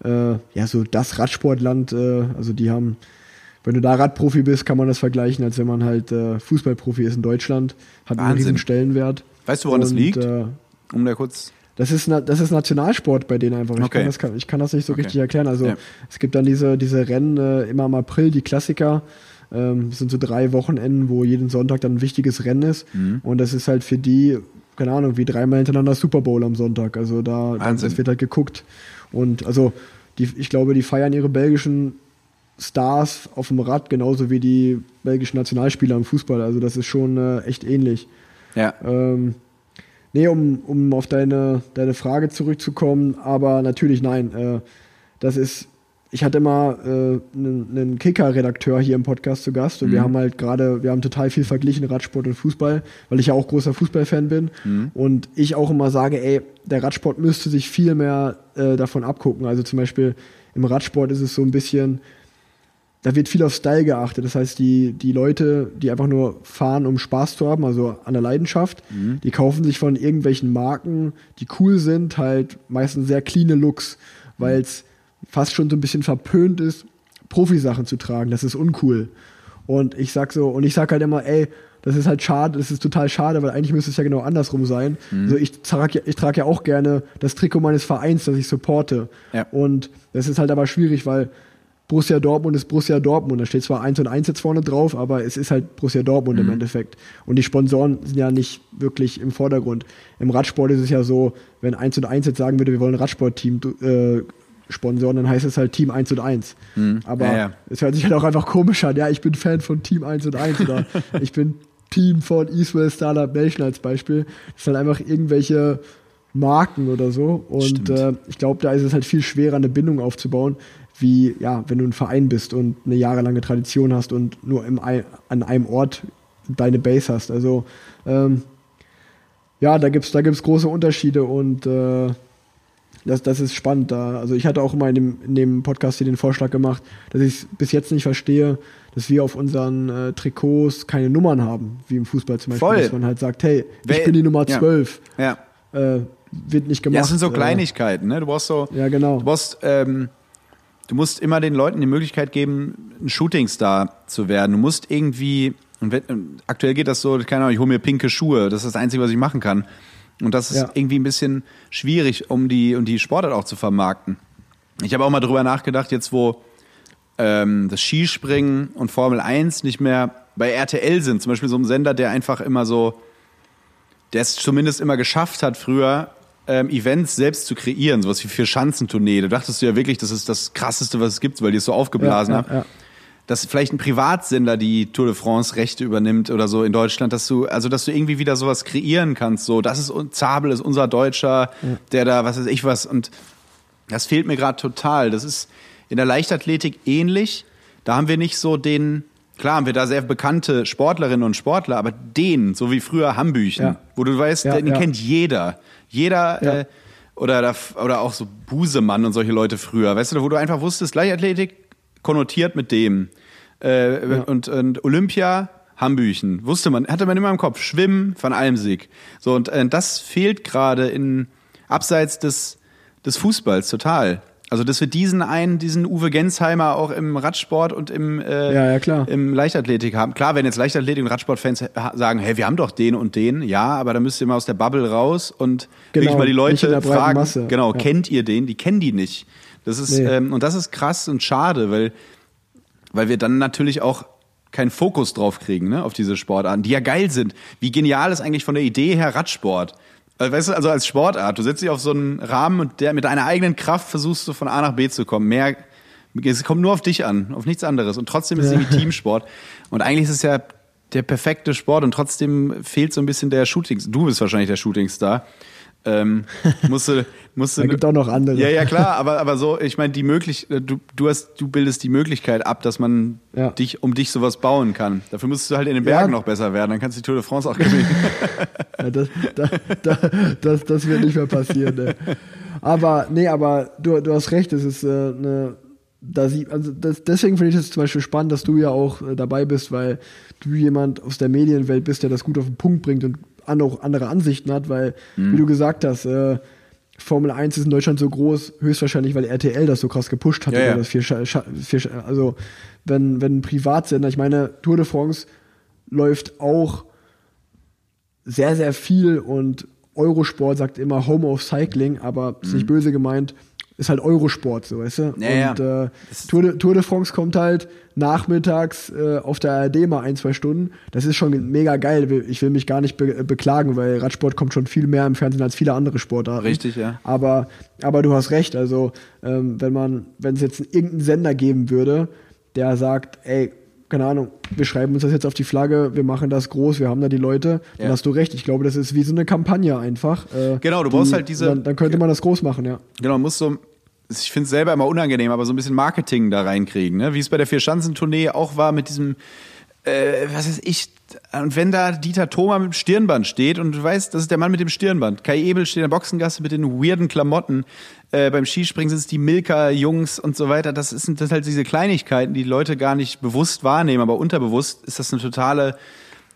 äh, ja, so das Radsportland. Äh, also die haben, wenn du da Radprofi bist, kann man das vergleichen, als wenn man halt äh, Fußballprofi ist in Deutschland. Hat einen Wahnsinn. riesen Stellenwert. Weißt du, woran das Und, liegt? Äh, Um da kurz. das ist, das ist Nationalsport bei denen einfach. Ich, Okay. kann, das, ich kann das nicht so Okay. richtig erklären. Also Ja. es gibt dann diese, diese Rennen äh, immer im April, die Klassiker. Ähm, das sind so drei Wochenenden, wo jeden Sonntag dann ein wichtiges Rennen ist. Mhm. Und das ist halt für die, keine Ahnung, wie dreimal hintereinander Super Bowl am Sonntag. Also da das wird halt geguckt. Und also die, ich glaube, die feiern ihre belgischen Stars auf dem Rad genauso wie die belgischen Nationalspieler im Fußball. Also das ist schon äh, echt ähnlich. Ja. Ähm, nee, um, um auf deine, deine Frage zurückzukommen, aber natürlich nein. Äh, das ist, ich hatte immer äh, einen, Kicker-Redakteur hier im Podcast zu Gast und wir haben halt gerade, wir haben total viel verglichen, Radsport und Fußball, weil ich ja auch großer Fußballfan bin und ich auch immer sage, ey, der Radsport müsste sich viel mehr äh, davon abgucken. Also zum Beispiel im Radsport ist es so ein bisschen, da wird viel auf Style geachtet. Das heißt, die, die Leute, die einfach nur fahren, um Spaß zu haben, also an der Leidenschaft, die kaufen sich von irgendwelchen Marken, die cool sind, halt meistens sehr cleane Looks, weil es fast schon so ein bisschen verpönt ist, Profisachen zu tragen. Das ist uncool. Und ich sag so, und ich sag halt immer, ey, das ist halt schade, das ist total schade, weil eigentlich müsste es ja genau andersrum sein. Also ich trage ja, ich trage ja auch gerne das Trikot meines Vereins, das ich supporte. Ja. Und das ist halt aber schwierig, weil Borussia Dortmund ist Borussia Dortmund. Da steht zwar 1 und 1 jetzt vorne drauf, aber es ist halt Borussia Dortmund im Endeffekt. Und die Sponsoren sind ja nicht wirklich im Vordergrund. Im Radsport ist es ja so, wenn 1 und 1 jetzt sagen würde, wir wollen ein Radsportteam äh, sponsoren, dann heißt es halt Team 1 und 1. Aber Ja, ja. es hört sich halt auch einfach komisch an. Ja, ich bin Fan von Team 1 und 1 oder <laughs> ich bin Team von Eastwell Startup Nation als Beispiel. Das sind halt einfach irgendwelche Marken oder so. Und äh, ich glaube, da ist es halt viel schwerer, eine Bindung aufzubauen, wie, ja, wenn du ein Verein bist und eine jahrelange Tradition hast und nur im, an einem Ort deine Base hast. Also ähm, ja, da gibt es da gibt's große Unterschiede und äh, das, das ist spannend da. Also ich hatte auch mal in dem, in dem Podcast hier den Vorschlag gemacht, dass ich bis jetzt nicht verstehe, dass wir auf unseren äh, Trikots keine Nummern haben, wie im Fußball zum Beispiel, Voll. dass man halt sagt, hey, Wer- ich bin die Nummer ja. 12. Ja. Äh, wird nicht gemacht. Ja, das sind so äh, Kleinigkeiten, ne? Du brauchst so. Ja, genau. Du brauchst, ähm, du musst immer den Leuten die Möglichkeit geben, ein Shootingstar zu werden. Du musst irgendwie, und wenn, aktuell geht das so, keine Ahnung, ich hole mir pinke Schuhe, das ist das Einzige, was ich machen kann. Und das ist Ja. irgendwie ein bisschen schwierig, um die, um die Sportart auch zu vermarkten. Ich habe auch mal drüber nachgedacht, jetzt wo ähm, das Skispringen und Formel 1 nicht mehr bei RTL sind, zum Beispiel so ein Sender, der einfach immer so, der es zumindest immer geschafft hat, früher ähm, Events selbst zu kreieren, sowas wie vier Schanzentournee. Da dachtest du ja wirklich, das ist das krasseste, was es gibt, weil die es so aufgeblasen ja, haben. ja. Dass vielleicht ein Privatsender die Tour de France Rechte übernimmt oder so in Deutschland, dass du, also dass du irgendwie wieder sowas kreieren kannst. So, das ist Zabel, ist unser Deutscher, der da, was weiß ich was. Und das fehlt mir gerade total. Das ist in der Leichtathletik ähnlich. Da haben wir nicht so den, klar haben wir da sehr bekannte Sportlerinnen und Sportler, aber den, so wie früher Hambüchen, Ja. wo du weißt, Ja, den ja. kennt jeder. Jeder, Ja. äh, oder, oder auch so Busemann und solche Leute früher, weißt du, wo du einfach wusstest, Leichtathletik konnotiert mit dem. Äh, und, und Olympia, Hambüchen, wusste man, hatte man immer im Kopf. Schwimmen von Almsig. So, und äh, das fehlt gerade in abseits des, des Fußballs total. Also, dass wir diesen einen, diesen Uwe Gensheimer auch im Radsport und im, äh, Ja, ja, klar. im Leichtathletik haben. Klar, wenn jetzt Leichtathletik und Radsportfans ha- sagen, hey, wir haben doch den und den, ja, aber da müsst ihr mal aus der Bubble raus und Genau, wirklich mal die Leute fragen, Masse. genau, Ja. kennt ihr den? Die kennen die nicht. Das ist, Nee. ähm, und das ist krass und schade, weil, weil wir dann natürlich auch keinen Fokus drauf kriegen, ne, auf diese Sportarten, die ja geil sind. Wie genial ist eigentlich von der Idee her Radsport? Äh, Weißt du, also als Sportart, du setzt dich auf so einen Rahmen und der mit deiner eigenen Kraft versuchst du von A nach B zu kommen. Mehr, es kommt nur auf dich an, auf nichts anderes. Und trotzdem ist es irgendwie Teamsport. Und eigentlich ist es ja der perfekte Sport und trotzdem fehlt so ein bisschen der Shooting. Du bist wahrscheinlich der Shootingstar. Ähm, <laughs> musste, musste, Da gibt auch noch andere. Ja, ja, klar, aber, aber so, ich meine, die möglich, du, du hast, du bildest die Möglichkeit ab, dass man Ja. dich, um dich sowas bauen kann. Dafür musst du halt in den Bergen Ja. noch besser werden, dann kannst du die Tour de France auch gewinnen. <laughs> Ja, das, da, da, das, das wird nicht mehr passieren. Ne. Aber nee, aber du, du hast recht, es ist äh, eine. Da sie, also das, deswegen finde ich es zum Beispiel spannend, dass du ja auch äh, dabei bist, weil du jemand aus der Medienwelt bist, der das gut auf den Punkt bringt und auch andere Ansichten hat, weil, wie du gesagt hast, äh, Formel 1 ist in Deutschland so groß, höchstwahrscheinlich, weil RTL das so krass gepusht hat. Ja, ja. Das vier, vier, also, wenn, wenn ein Privatsender, ich meine, Tour de France läuft auch sehr, sehr viel und Eurosport sagt immer Home of Cycling, aber ist nicht böse gemeint, ist halt Eurosport, so weißt du? Mhm. Ja, ja. und äh, Tour, de, Tour de France kommt halt nachmittags äh, auf der ARD mal ein, zwei Stunden. Das ist schon mega geil. Ich will mich gar nicht be beklagen, weil Radsport kommt schon viel mehr im Fernsehen als viele andere Sportarten. Richtig, ja. Aber, aber du hast recht, also ähm, wenn man, wenn es jetzt irgendeinen Sender geben würde, der sagt, ey, keine Ahnung, wir schreiben uns das jetzt auf die Flagge, wir machen das groß, wir haben da die Leute, dann Ja. hast du recht. Ich glaube, das ist wie so eine Kampagne einfach. Äh, Genau, du brauchst halt diese- Dann, dann könnte man das groß machen, ja. Genau, man muss so, ich finde es selber immer unangenehm, aber so ein bisschen Marketing da reinkriegen, ne? Wie es bei der Vier-Schanzentournee auch war mit diesem, äh, was weiß ich, und wenn da Dieter Thoma mit dem Stirnband steht und du weißt, das ist der Mann mit dem Stirnband. Kai Ebel steht in der Boxengasse mit den weirden Klamotten. Äh, beim Skispringen sind es die Milka-Jungs und so weiter. Das sind das halt diese Kleinigkeiten, die, Leute gar nicht bewusst wahrnehmen, aber unterbewusst ist das eine totale,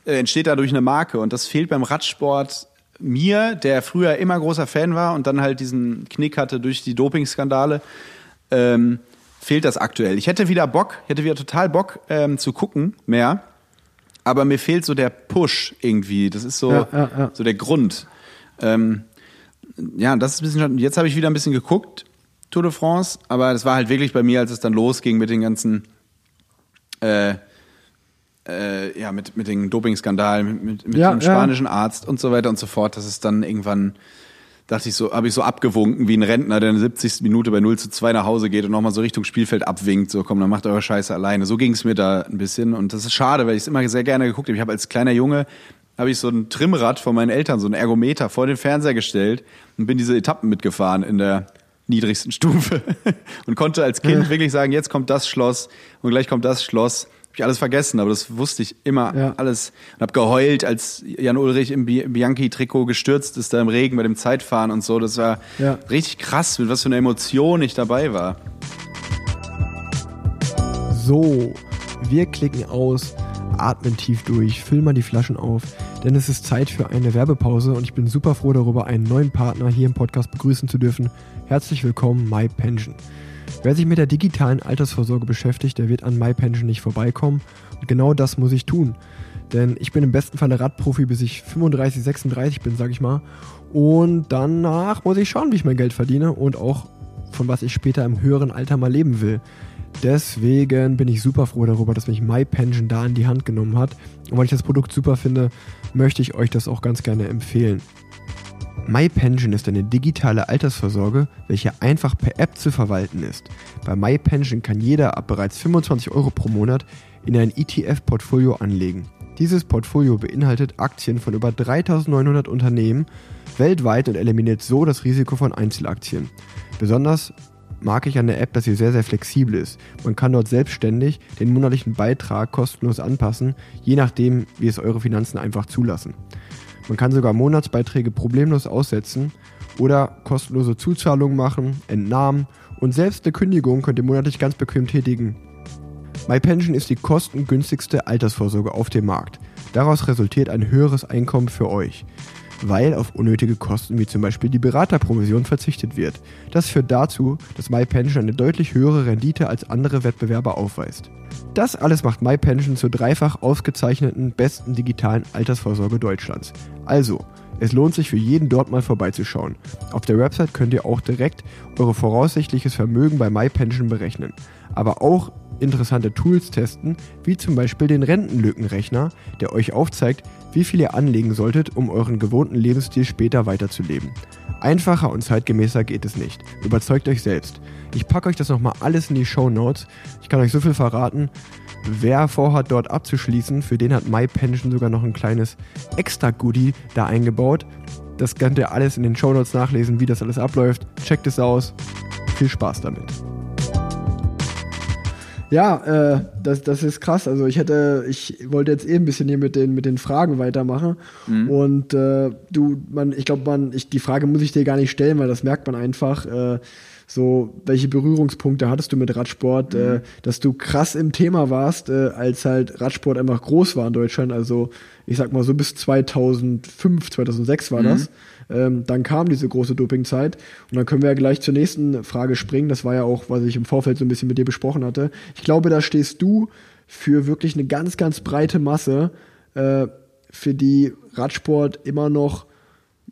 äh, entsteht dadurch eine Marke. Und das fehlt beim Radsport mir, der früher immer großer Fan war und dann halt diesen Knick hatte durch die Dopingskandale, ähm, fehlt das aktuell. Ich hätte wieder Bock, hätte wieder total Bock ähm, zu gucken, mehr. Aber mir fehlt so der Push irgendwie. Das ist so, Ja, ja, ja. so der Grund. Ähm, ja, das ist ein bisschen. schon- Jetzt habe ich wieder ein bisschen geguckt, Tour de France, aber das war halt wirklich bei mir, als es dann losging mit den ganzen äh, äh, ja, mit, mit den Dopingskandalen, mit, mit, mit dem spanischen Arzt und so weiter und so fort, dass es dann irgendwann, dachte ich so, habe ich so abgewunken wie ein Rentner, der in der 70. Minute bei 0 zu 2 nach Hause geht und nochmal so Richtung Spielfeld abwinkt, so komm, dann macht eure Scheiße alleine. So ging es mir da ein bisschen und das ist schade, weil ich es immer sehr gerne geguckt habe. Ich habe als kleiner Junge habe ich so ein Trimmrad von meinen Eltern, so ein Ergometer vor den Fernseher gestellt und bin diese Etappen mitgefahren in der niedrigsten <laughs> Stufe und konnte als Kind wirklich sagen, jetzt kommt das Schloss und gleich kommt das Schloss. Ich alles vergessen, aber das wusste ich immer Ja. alles und hab geheult, als Jan Ulrich im Bi- Bianchi-Trikot gestürzt ist da im Regen bei dem Zeitfahren und so. Das war Ja. richtig krass, mit was für einer Emotion ich dabei war. So, wir klicken aus, atmen tief durch, füllen mal die Flaschen auf, denn es ist Zeit für eine Werbepause und ich bin super froh darüber, einen neuen Partner hier im Podcast begrüßen zu dürfen. Herzlich willkommen, MyPension. Wer sich mit der digitalen Altersvorsorge beschäftigt, der wird an MyPension nicht vorbeikommen und genau das muss ich tun. Denn ich bin im besten Falle Radprofi, bis ich 35, 36 bin, sag ich mal. Und danach muss ich schauen, wie ich mein Geld verdiene und auch von was ich später im höheren Alter mal leben will. Deswegen bin ich super froh darüber, dass mich MyPension da in die Hand genommen hat. Und weil ich das Produkt super finde, möchte ich euch das auch ganz gerne empfehlen. MyPension ist eine digitale Altersvorsorge, welche einfach per App zu verwalten ist. Bei MyPension kann jeder ab bereits 25 Euro pro Monat in ein ETF-Portfolio anlegen. Dieses Portfolio beinhaltet Aktien von über 3900 Unternehmen weltweit und eliminiert so das Risiko von Einzelaktien. Besonders mag ich an der App, dass sie sehr, sehr flexibel ist. Man kann dort selbstständig den monatlichen Beitrag kostenlos anpassen, je nachdem, wie es eure Finanzen einfach zulassen. Man kann sogar Monatsbeiträge problemlos aussetzen oder kostenlose Zuzahlungen machen, Entnahmen und selbst eine Kündigung könnt ihr monatlich ganz bequem tätigen. MyPension ist die kostengünstigste Altersvorsorge auf dem Markt. Daraus resultiert ein höheres Einkommen für euch, weil auf unnötige Kosten wie zum Beispiel die Beraterprovision verzichtet wird. Das führt dazu, dass MyPension eine deutlich höhere Rendite als andere Wettbewerber aufweist. Das alles macht MyPension zur dreifach ausgezeichneten besten digitalen Altersvorsorge Deutschlands. Also, es lohnt sich für jeden dort mal vorbeizuschauen. Auf der Website könnt ihr auch direkt eure voraussichtliches Vermögen bei MyPension berechnen. Aber auch interessante Tools testen, wie zum Beispiel den Rentenlückenrechner, der euch aufzeigt, wie viel ihr anlegen solltet, um euren gewohnten Lebensstil später weiterzuleben. Einfacher und zeitgemäßer geht es nicht. Überzeugt euch selbst. Ich packe euch das nochmal alles in die Show Notes. Ich kann euch so viel verraten. Wer vorhat, dort abzuschließen, für den hat MyPension sogar noch ein kleines Extra-Goodie da eingebaut. Das könnt ihr alles in den Show Notes nachlesen, wie das alles abläuft. Checkt es aus. Viel Spaß damit. Ja, äh, das, das ist krass. Also ich hätte, ich wollte jetzt eh ein bisschen hier mit den, mit den Fragen weitermachen. Und äh, du, man, ich glaube, man, ich, die Frage muss ich dir gar nicht stellen, weil das merkt man einfach. Äh, so, welche Berührungspunkte hattest du mit Radsport, äh, dass du krass im Thema warst, äh, als halt Radsport einfach groß war in Deutschland. Also ich sag mal so bis 2005, 2006 war das. Ähm, dann kam diese große Dopingzeit und dann können wir ja gleich zur nächsten Frage springen. Das war ja auch, was ich im Vorfeld so ein bisschen mit dir besprochen hatte. Ich glaube, da stehst du für wirklich eine ganz, ganz breite Masse, äh, für die Radsport immer noch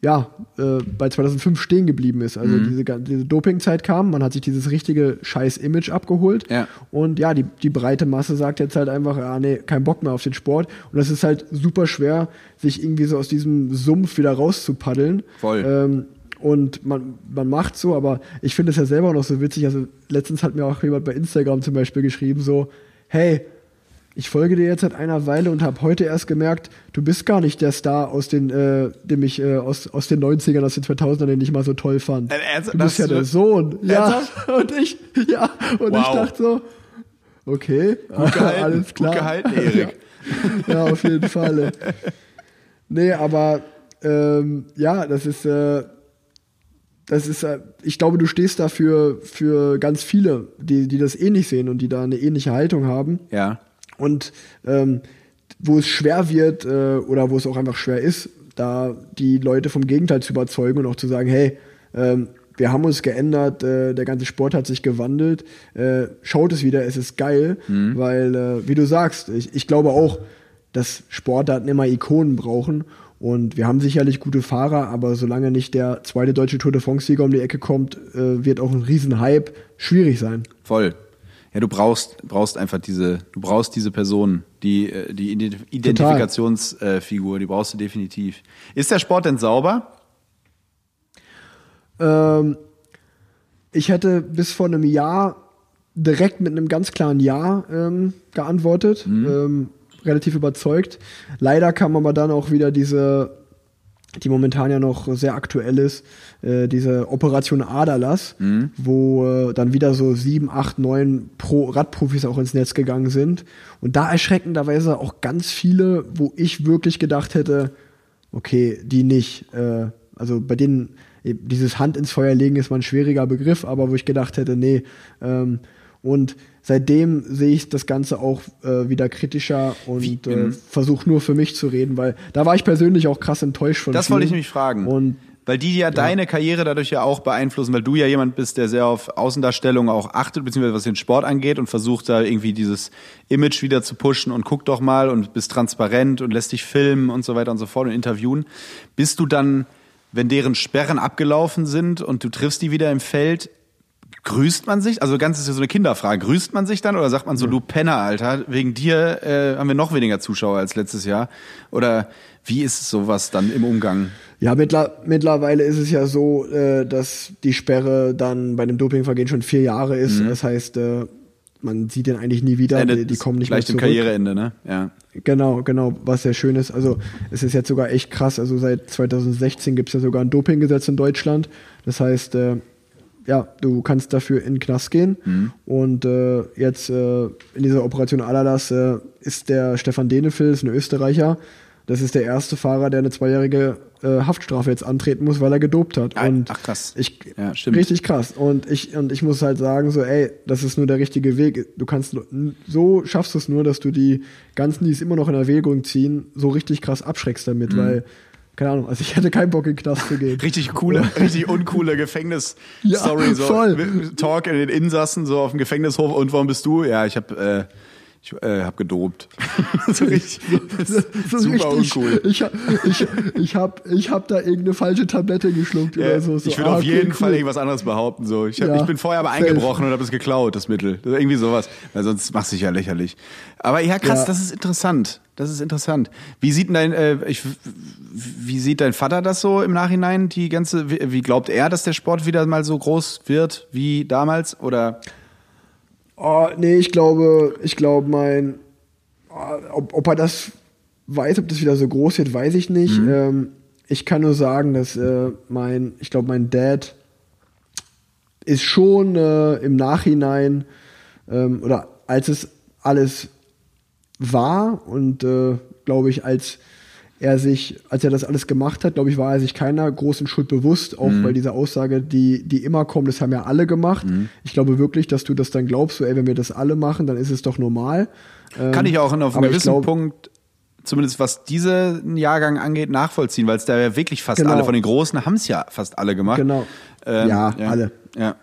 ja, äh, bei 2005 stehen geblieben ist. Also diese, ga- diese Dopingzeit kam, man hat sich dieses richtige scheiß Image abgeholt Ja. und ja, die, die breite Masse sagt jetzt halt einfach, ja, nee, kein Bock mehr auf den Sport und das ist halt super schwer, sich irgendwie so aus diesem Sumpf wieder rauszupaddeln. Voll. Ähm, und man, man macht so, aber ich finde es ja selber auch noch so witzig. Also letztens hat mir auch jemand bei Instagram zum Beispiel geschrieben, so, hey, ich folge dir jetzt seit einer Weile und habe heute erst gemerkt, du bist gar nicht der Star aus den, äh, dem ich äh, aus, aus den 90ern, aus den 2000ern, den ich mal so toll fand. Äh, ernst- du bist ja der Sohn. Ja. <laughs> Und ich, ja, und ich Wow. dachte so, okay, Gut <laughs> gehalten, alles klar. gut gehalten, <laughs> Erik. Ja, ja auf jeden Fall. Nee, aber ähm, ja, das ist, äh, das ist, äh, ich glaube, du stehst dafür für ganz viele, die, die das ähnlich sehen und die da eine ähnliche Haltung haben. Ja. Und ähm, wo es schwer wird äh, oder wo es auch einfach schwer ist, da die Leute vom Gegenteil zu überzeugen und auch zu sagen, hey, ähm, wir haben uns geändert, äh, der ganze Sport hat sich gewandelt, äh, schaut es wieder, es ist geil, weil, äh, wie du sagst, ich, ich glaube auch, dass Sportarten immer Ikonen brauchen und wir haben sicherlich gute Fahrer, aber solange nicht der zweite deutsche Tour de France-Sieger um die Ecke kommt, äh, wird auch ein Riesenhype schwierig sein. Voll. Ja, du brauchst, brauchst einfach diese, du brauchst diese Person, die, äh, die Ident- Identifikationsfigur, die brauchst du definitiv. Ist der Sport denn sauber? Ähm, ich hätte bis vor einem Jahr direkt mit einem ganz klaren Ja ähm, geantwortet, ähm, relativ überzeugt. Leider kam aber dann auch wieder diese die momentan ja noch sehr aktuell ist, äh, diese Operation Aderlass, wo äh, dann wieder so sieben, acht, neun Pro Radprofis auch ins Netz gegangen sind. Und da erschreckenderweise auch ganz viele, wo ich wirklich gedacht hätte, okay, die nicht. Äh, also bei denen, eh, dieses Hand ins Feuer legen ist mal ein schwieriger Begriff, aber wo ich gedacht hätte, nee. Ähm, und seitdem sehe ich das Ganze auch äh, wieder kritischer und äh, versuche nur für mich zu reden, weil da war ich persönlich auch krass enttäuscht von Das vielen. wollte ich nämlich fragen. Und weil die ja, deine Karriere dadurch ja auch beeinflussen, weil du ja jemand bist, der sehr auf Außendarstellung auch achtet, beziehungsweise was den Sport angeht und versucht da irgendwie dieses Image wieder zu pushen und guck doch mal und bist transparent und lässt dich filmen und so weiter und so fort und interviewen. Bist du dann, wenn deren Sperren abgelaufen sind und du triffst die wieder im Feld, grüßt man sich? Also ganz ist ja so eine Kinderfrage. Grüßt man sich dann oder sagt man so, du Penner, Alter, wegen dir äh, haben wir noch weniger Zuschauer als letztes Jahr? Oder wie ist sowas dann im Umgang? Ja, mittler, mittlerweile ist es ja so, äh, dass die Sperre dann bei dem Dopingvergehen schon vier Jahre ist. Das heißt, äh, man sieht den eigentlich nie wieder. Endet die, die kommen nicht mehr vielleicht im zurück. Karriereende, ne? Ja. Genau, genau, was sehr schön ist. Also es ist jetzt sogar echt krass. Also seit 2016 gibt es ja sogar ein Dopinggesetz in Deutschland. Das heißt, äh, ja, du kannst dafür in den Knast gehen. Mhm. Und äh, jetzt äh, in dieser Operation Alalas äh, ist der Stefan Denefil, ist ein Österreicher. Das ist der erste Fahrer, der eine zweijährige äh, Haftstrafe jetzt antreten muss, weil er gedopt hat. Ah, und ach, krass. Ich, Ja, stimmt. Richtig krass. Und ich, und ich muss halt sagen, so, ey, das ist nur der richtige Weg. Du kannst so schaffst du es nur, dass du die ganzen, die es immer noch in Erwägung ziehen, so richtig krass abschreckst damit, Mhm. weil, keine Ahnung, also ich hätte keinen Bock in den Knast zu gehen. Richtig coole, richtig uncoole Gefängnis-Story. Ja, so voll. Talk in den Insassen, so auf dem Gefängnishof. Und warum bist du? Ja, ich hab, äh, ich äh, hab gedopt. <laughs> so richtig, <laughs> super richtig, uncool. Ich, hab- ich, ich, hab, ich hab da irgendeine falsche Tablette geschluckt Ja, oder so. so ich würde ah, auf okay, jeden cool. Fall irgendwas anderes behaupten. So. Ich, hab, Ja, ich bin vorher aber safe. eingebrochen und habe es geklaut, das Mittel. Das ist irgendwie sowas. Weil sonst machst du dich ja lächerlich. Aber ja, krass, Ja. das ist interessant. Das ist interessant. Wie sieht dein, äh, ich, wie sieht dein Vater das so im Nachhinein? Die ganze, wie, wie glaubt er, dass der Sport wieder mal so groß wird wie damals? Oder Oh, nee, ich glaube, ich glaube, mein, oh, ob, ob er das weiß, ob das wieder so groß wird, weiß ich nicht. Ähm, ich kann nur sagen, dass äh, mein, ich glaube, mein Dad ist schon äh, im Nachhinein ähm, oder als es alles war und äh, glaube ich, als er sich, als er das alles gemacht hat, glaube ich, war er sich keiner großen Schuld bewusst, auch weil diese Aussage, die, die immer kommt, das haben ja alle gemacht. Ich glaube wirklich, dass du das dann glaubst, so, ey, wenn wir das alle machen, dann ist es doch normal. Ähm, kann ich auch auf einem gewissen glaub- Punkt, zumindest was diesen Jahrgang angeht, nachvollziehen, weil es da ja wirklich fast Genau. alle von den Großen haben es ja fast alle gemacht. Genau. Ähm, ja, alle. Ja.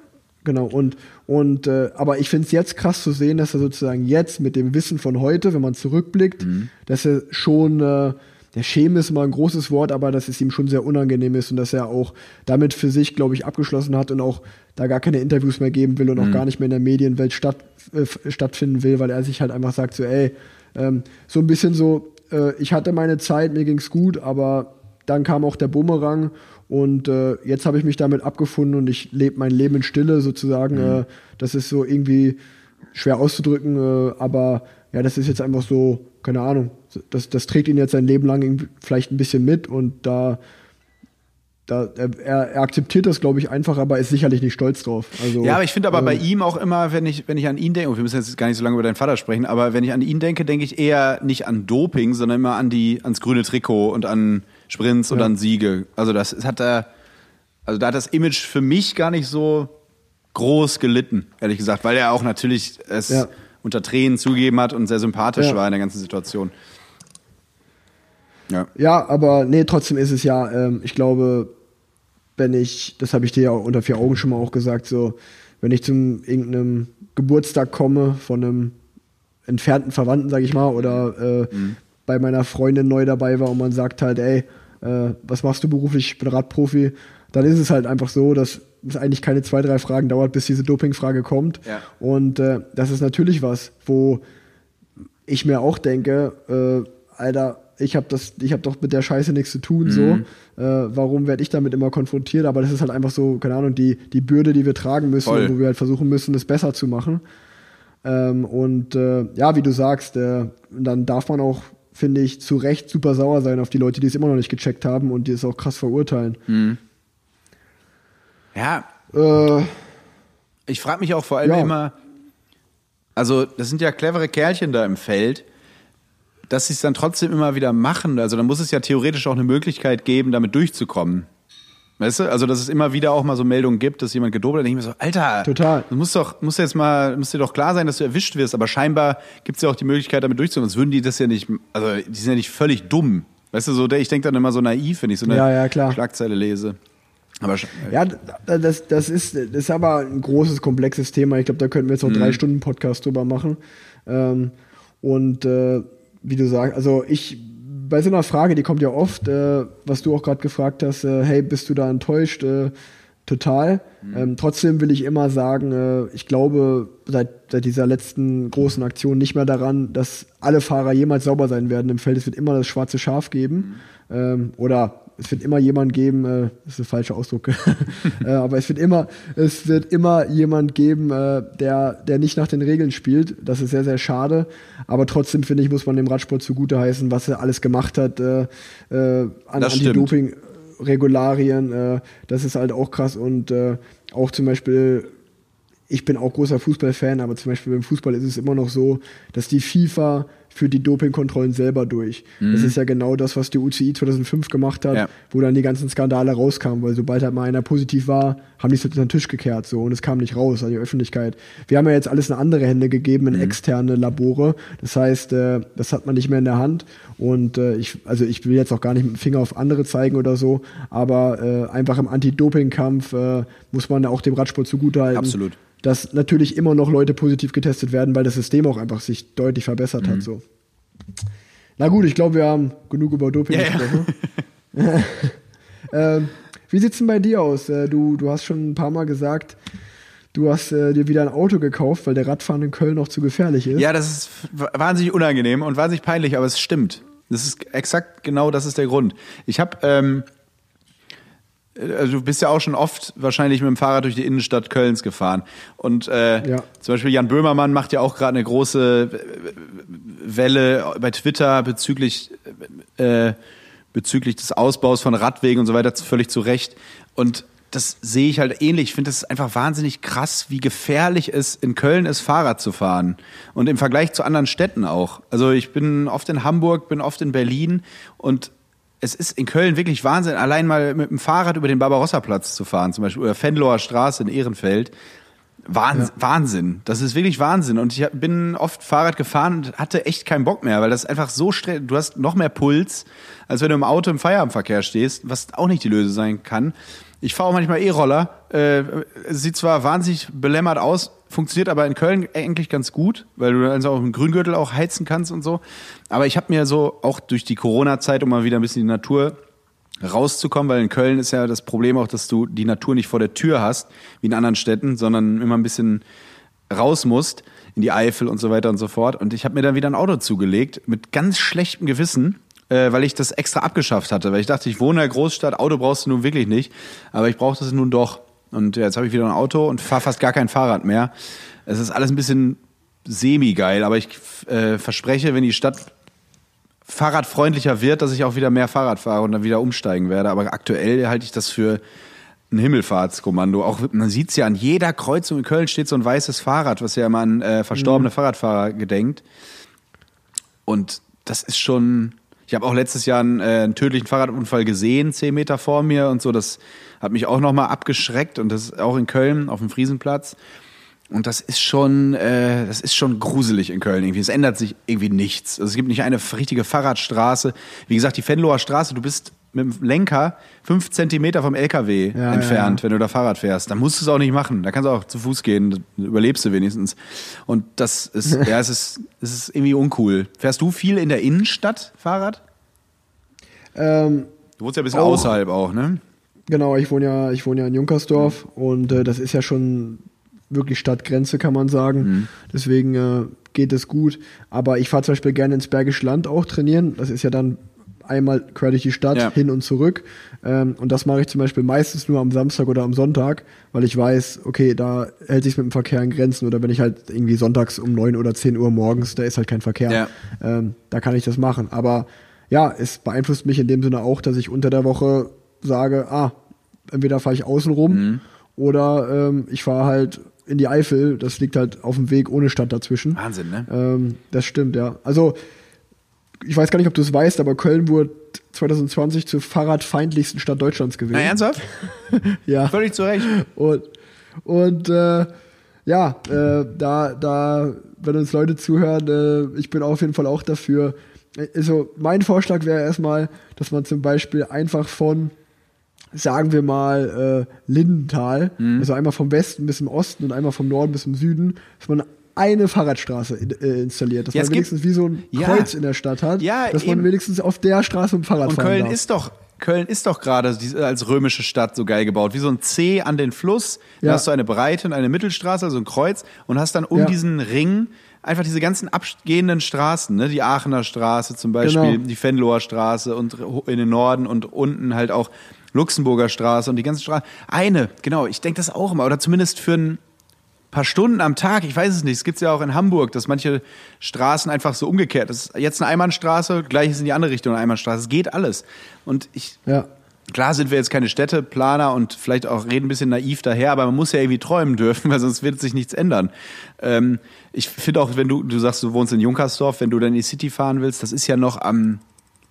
Genau, und, und äh, aber ich finde es jetzt krass zu sehen, dass er sozusagen jetzt mit dem Wissen von heute, wenn man zurückblickt, Mhm. dass er schon, äh, der Schäme ist mal ein großes Wort, aber dass es ihm schon sehr unangenehm ist und dass er auch damit für sich, glaube ich, abgeschlossen hat und auch da gar keine Interviews mehr geben will und Mhm. auch gar nicht mehr in der Medienwelt statt, äh, stattfinden will, weil er sich halt einfach sagt, so, ey, ähm, so ein bisschen so, äh, ich hatte meine Zeit, mir ging's gut, aber dann kam auch der Bumerang und äh, jetzt habe ich mich damit abgefunden und ich lebe mein Leben in Stille sozusagen. Äh, das ist so irgendwie schwer auszudrücken, äh, aber ja, das ist jetzt einfach so, keine Ahnung, das, das trägt ihn jetzt sein Leben lang vielleicht ein bisschen mit und da, da er, er akzeptiert das, glaube ich, einfach, aber ist sicherlich nicht stolz drauf. Also, Ja, aber ich finde aber äh, bei ihm auch immer, wenn ich, wenn ich an ihn denke, und wir müssen jetzt gar nicht so lange über deinen Vater sprechen, aber wenn ich an ihn denke, denke ich eher nicht an Doping, sondern immer an die, ans grüne Trikot und an Sprints und Ja. an Siege. Also das hat er, also da hat das Image für mich gar nicht so groß gelitten, ehrlich gesagt, weil er auch natürlich es Ja. unter Tränen zugegeben hat und sehr sympathisch Ja. war in der ganzen Situation. Ja. Ja, aber nee, trotzdem ist es ja, ähm, ich glaube, wenn ich, das habe ich dir ja unter vier Augen schon mal auch gesagt, so, wenn ich zum irgendeinem Geburtstag komme von einem entfernten Verwandten, sag ich mal, oder äh, bei meiner Freundin neu dabei war und man sagt halt, ey, äh, was machst du beruflich? Ich bin Radprofi, dann ist es halt einfach so, dass es eigentlich keine zwei, drei Fragen dauert, bis diese Dopingfrage kommt. Ja. Und äh, das ist natürlich was, wo ich mir auch denke, äh, Alter, ich habe das, ich habe doch mit der Scheiße nichts zu tun, so. Äh, warum werde ich damit immer konfrontiert? Aber das ist halt einfach so, keine Ahnung, die, die Bürde, die wir tragen müssen, wo wir halt versuchen müssen, es besser zu machen. Ähm, und äh, ja, wie du sagst, äh, dann darf man auch finde ich, zu Recht super sauer sein auf die Leute, die es immer noch nicht gecheckt haben und die es auch krass verurteilen. Ja, Äh, ich frage mich auch vor allem Ja. immer, also das sind ja clevere Kerlchen da im Feld, dass sie es dann trotzdem immer wieder machen. Also dann muss es ja theoretisch auch eine Möglichkeit geben, damit durchzukommen. Weißt du, also dass es immer wieder auch mal so Meldungen gibt, dass jemand gedobelt hat. Denke ich mir so, Alter, Total. du musst doch, musst jetzt mal, muss dir doch klar sein, dass du erwischt wirst. Aber scheinbar gibt es ja auch die Möglichkeit, damit durchzukommen. Sonst würden die das ja nicht, also die sind ja nicht völlig dumm. Weißt du, so, der- ich denke dann immer so naiv, wenn ich so eine Ja, ja. Schlagzeile lese. Aber ja, das, das, ist, das ist aber ein großes, komplexes Thema. Ich glaube, da könnten wir jetzt noch drei Stunden Podcast drüber machen. Ähm, und äh, wie du sagst, also ich, bei so einer Frage, die kommt ja oft, äh, was du auch gerade gefragt hast, äh, hey, bist du da enttäuscht? Äh, total. Ähm, trotzdem will ich immer sagen, äh, ich glaube seit, seit dieser letzten großen Aktion nicht mehr daran, dass alle Fahrer jemals sauber sein werden im Feld. Es wird immer das schwarze Schaf geben. Ähm, oder es wird immer jemand geben, äh, das ist ein falscher Ausdruck, <laughs> äh, aber es wird immer, es wird immer jemand geben, äh, der, der nicht nach den Regeln spielt. Das ist sehr, sehr schade. Aber trotzdem finde ich, muss man dem Radsport zugute heißen, was er alles gemacht hat äh, äh, an Das stimmt. Anti-Doping. Regularien, äh, das ist halt auch krass und äh, auch zum Beispiel, ich bin auch großer Fußballfan, aber zum Beispiel beim Fußball ist es immer noch so, dass die FIFA führt die Dopingkontrollen selber durch. Das ist ja genau das, was die UCI 2005 gemacht hat, Ja. wo dann die ganzen Skandale rauskamen, weil sobald halt mal einer positiv war, haben die es unter den Tisch gekehrt so und es kam nicht raus an die Öffentlichkeit. Wir haben ja jetzt alles in andere Hände gegeben, in externe Labore. Das heißt, äh, das hat man nicht mehr in der Hand und äh, ich, also ich will jetzt auch gar nicht mit dem Finger auf andere zeigen oder so, aber äh, einfach im Anti-Doping-Kampf äh, muss man auch dem Radsport zugutehalten. Absolut. Dass natürlich immer noch Leute positiv getestet werden, weil das System auch einfach sich deutlich verbessert Mhm. hat. So. Na gut, ich glaube, wir haben genug über Doping ja. gesprochen. <laughs> ähm, wie sieht's denn bei dir aus? Äh, du, du hast schon ein paar Mal gesagt, du hast äh, dir wieder ein Auto gekauft, weil der Radfahren in Köln noch zu gefährlich ist. Ja, das ist wahnsinnig unangenehm und wahnsinnig peinlich, aber es stimmt. Das ist exakt genau das ist der Grund. Ich habe, ähm, äh, also du bist ja auch schon oft wahrscheinlich mit dem Fahrrad durch die Innenstadt Kölns gefahren. Und äh, Ja. zum Beispiel Jan Böhmermann macht ja auch gerade eine große äh, Welle bei Twitter bezüglich äh, bezüglich des Ausbaus von Radwegen und so weiter völlig zu Recht. Und das sehe ich halt ähnlich. Ich finde das einfach wahnsinnig krass, wie gefährlich es in Köln ist, Fahrrad zu fahren. Und im Vergleich zu anderen Städten auch. Also ich bin oft in Hamburg, bin oft in Berlin und es ist in Köln wirklich Wahnsinn, allein mal mit dem Fahrrad über den Barbarossa-Platz zu fahren, zum Beispiel, oder Fenloher Straße in Ehrenfeld. Wahnsinn, Wahnsinn. Das ist wirklich Wahnsinn. Und ich bin oft Fahrrad gefahren und hatte echt keinen Bock mehr, weil das einfach so streng, du hast noch mehr Puls, als wenn du im Auto im Feierabendverkehr stehst, was auch nicht die Lösung sein kann. Ich fahre auch manchmal E-Roller. Äh, sieht zwar wahnsinnig belämmert aus, funktioniert aber in Köln eigentlich ganz gut, weil du also auch im Grüngürtel auch heizen kannst und so. Aber ich habe mir so auch durch die Corona-Zeit, um mal wieder ein bisschen die Natur rauszukommen, weil in Köln ist ja das Problem auch, dass du die Natur nicht vor der Tür hast, wie in anderen Städten, sondern immer ein bisschen raus musst in die Eifel und so weiter und so fort. Und ich habe mir dann wieder ein Auto zugelegt mit ganz schlechtem Gewissen, äh, weil ich das extra abgeschafft hatte, weil ich dachte, ich wohne in der Großstadt, Auto brauchst du nun wirklich nicht, aber ich brauche das nun doch. Und ja, jetzt habe ich wieder ein Auto und fahre fast gar kein Fahrrad mehr. Es ist alles ein bisschen semi-geil, aber ich äh, verspreche, wenn die Stadt fahrradfreundlicher wird, dass ich auch wieder mehr Fahrrad fahre und dann wieder umsteigen werde. Aber aktuell halte ich das für ein Himmelfahrtskommando. Auch man sieht es ja an jeder Kreuzung in Köln steht so ein weißes Fahrrad, was ja immer an äh, verstorbene Fahrradfahrer gedenkt. Und das ist schon. Ich habe auch letztes Jahr einen, äh, einen tödlichen Fahrradunfall gesehen, zehn Meter vor mir und so. Das hat mich auch nochmal abgeschreckt und das auch in Köln auf dem Friesenplatz. Und das ist schon, äh, das ist schon gruselig in Köln irgendwie. Es ändert sich irgendwie nichts. Also es gibt nicht eine richtige Fahrradstraße. Wie gesagt, die Venloer Straße, du bist mit dem Lenker fünf Zentimeter vom LKW Ja, entfernt, ja, wenn du da Fahrrad fährst. Da musst du es auch nicht machen. Da kannst du auch zu Fuß gehen. Überlebst du wenigstens. Und das ist, <laughs> ja, es ist, es ist irgendwie uncool. Fährst du viel in der Innenstadt Fahrrad? Ähm, Du wohnst ja ein bisschen Auch. außerhalb auch, ne? Genau, ich wohne ja, ich wohne ja in Junkersdorf und äh, das ist ja schon wirklich Stadtgrenze, kann man sagen. Deswegen äh, geht es gut. Aber ich fahre zum Beispiel gerne ins Bergische Land auch trainieren. Das ist ja dann einmal quer durch die Stadt Ja. hin und zurück. Ähm, und das mache ich zum Beispiel meistens nur am Samstag oder am Sonntag, weil ich weiß, okay, da hält sich mit dem Verkehr in Grenzen. Oder wenn ich halt irgendwie sonntags um 9 oder 10 Uhr morgens, da ist halt kein Verkehr. Ja. Ähm, da kann ich das machen. Aber ja, es beeinflusst mich in dem Sinne auch, dass ich unter der Woche sage, ah, entweder fahre ich außen rum Mhm. oder ähm, ich fahre halt in die Eifel. Das liegt halt auf dem Weg ohne Stadt dazwischen. Wahnsinn, ne? Ähm, das stimmt, ja. Also, ich weiß gar nicht, ob du es weißt, aber Köln wurde 2020 zur fahrradfeindlichsten Stadt Deutschlands gewählt. Na, ernsthaft? <laughs> Ja. Völlig zu Recht. Und, und äh, ja, äh, da, da, wenn uns Leute zuhören, äh, ich bin auf jeden Fall auch dafür. Also, mein Vorschlag wäre erstmal, dass man zum Beispiel einfach von, sagen wir mal, äh, Lindenthal, Mhm. also einmal vom Westen bis zum Osten und einmal vom Norden bis zum Süden, dass man eine Fahrradstraße in, äh, installiert, dass Ja, man es gibt- wenigstens wie so ein Ja. Kreuz in der Stadt hat, Ja, dass man eben. wenigstens auf der Straße mit dem Fahrrad Und fahren Köln darf. ist doch, Köln ist doch gerade als römische Stadt so geil gebaut, wie so ein C an den Fluss. Da Ja. hast du eine Breite und eine Mittelstraße, also ein Kreuz, und hast dann um Ja. diesen Ring einfach diese ganzen abgehenden Straßen, ne? die Aachener Straße zum Beispiel, Genau. die Venloer Straße und in den Norden und unten halt auch Luxemburger Straße und die ganzen Straßen. Eine, genau, ich denke das auch immer, oder zumindest für ein paar Stunden am Tag, ich weiß es nicht, es gibt ja auch in Hamburg, dass manche Straßen einfach so umgekehrt, das ist jetzt eine Einbahnstraße, gleich ist in die andere Richtung eine Einbahnstraße, es geht alles. Und ich, Ja. Klar sind wir jetzt keine Städteplaner und vielleicht auch reden ein bisschen naiv daher, aber man muss ja irgendwie träumen dürfen, <laughs> weil sonst wird sich nichts ändern. Ähm, ich finde auch, wenn du, du sagst, du wohnst in Junkersdorf, wenn du dann in die City fahren willst, das ist ja noch am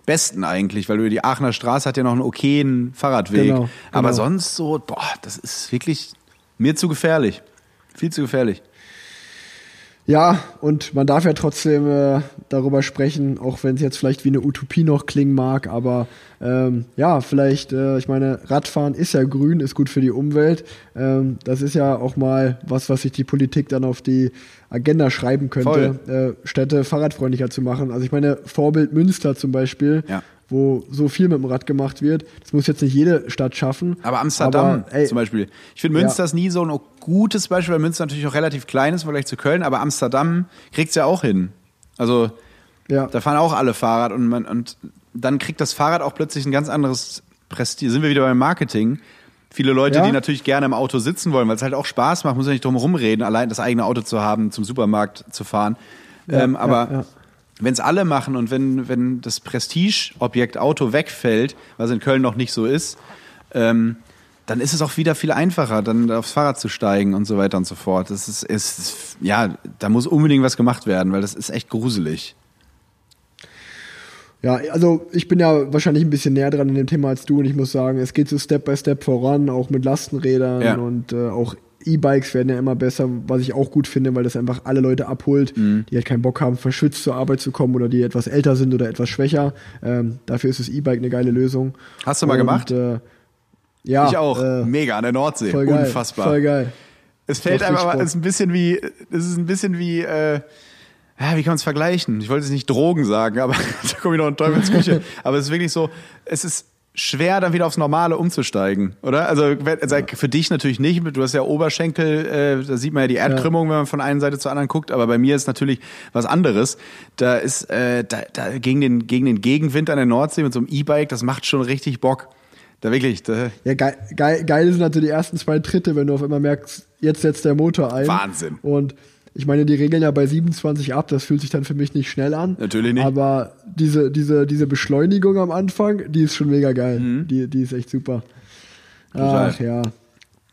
besten eigentlich, weil du die Aachener Straße hat ja noch einen okayen Fahrradweg. Genau, Aber genau. sonst so, boah, das ist wirklich mir zu gefährlich. Viel zu gefährlich. Ja, und man darf ja trotzdem äh, darüber sprechen, auch wenn es jetzt vielleicht wie eine Utopie noch klingen mag, aber ähm, ja, vielleicht, äh, ich meine, Radfahren ist ja grün, ist gut für die Umwelt. Ähm, das ist ja auch mal was, was sich die Politik dann auf die Agenda schreiben könnte, äh, Städte fahrradfreundlicher zu machen. Also ich meine, Vorbild Münster zum Beispiel, Ja. Wo so viel mit dem Rad gemacht wird. Das muss jetzt nicht jede Stadt schaffen. Aber Amsterdam aber, ey, zum Beispiel. Ich finde Münster Ja. ist nie so ein gutes Beispiel, weil Münster natürlich auch relativ klein ist im Vergleich zu Köln, aber Amsterdam kriegt's ja auch hin. Also Ja. da fahren auch alle Fahrrad und man und dann kriegt das Fahrrad auch plötzlich ein ganz anderes Prestige. Sind wir wieder beim Marketing? Viele Leute, Ja. die natürlich gerne im Auto sitzen wollen, weil es halt auch Spaß macht, muss ja nicht drum rumreden, allein das eigene Auto zu haben, zum Supermarkt zu fahren. Ähm, aber. Wenn es alle machen und wenn, wenn das Prestigeobjekt Auto wegfällt, was in Köln noch nicht so ist, ähm, dann ist es auch wieder viel einfacher, dann aufs Fahrrad zu steigen und so weiter und so fort. Das ist, ist, ja, da muss unbedingt was gemacht werden, weil das ist echt gruselig. Ja, also ich bin ja wahrscheinlich ein bisschen näher dran in dem Thema als du und ich muss sagen, es geht so Step by Step voran, auch mit Lastenrädern Ja. und äh, auch E-Bikes werden ja immer besser, was ich auch gut finde, weil das einfach alle Leute abholt, Mhm. die halt keinen Bock haben, verschwitzt zur Arbeit zu kommen oder die etwas älter sind oder etwas schwächer. Ähm, dafür ist das E-Bike eine geile Lösung. Hast du mal und, gemacht? Äh, ja, ich auch. Äh, Mega an der Nordsee. voll geil, Unfassbar. Voll geil. Es fällt einem aber, es ist ein bisschen wie, es ist ein bisschen wie, äh, ja, wie kann man es vergleichen? Ich wollte es nicht Drogen sagen, aber <laughs> da komme ich noch in Teufelsküche. aber es ist wirklich so, es ist schwer, dann wieder aufs Normale umzusteigen, oder? Also also für dich natürlich nicht, du hast ja Oberschenkel, äh, da sieht man ja die Erdkrümmung, wenn man von einer Seite zur anderen guckt, aber bei mir ist natürlich was anderes. Da ist, äh, da, da gegen den, gegen den Gegenwind an der Nordsee mit so einem E-Bike, das macht schon richtig Bock. Da wirklich, da, Ja, geil, geil, geil sind natürlich die ersten zwei Tritte, wenn du auf einmal merkst, jetzt setzt der Motor ein. Wahnsinn. Und ich meine, die regeln ja bei 27 ab, das fühlt sich dann für mich nicht schnell an. Natürlich nicht. Aber diese, diese, diese Beschleunigung am Anfang, die ist schon mega geil. Mhm. Die, die ist echt super. Total. Ach ja.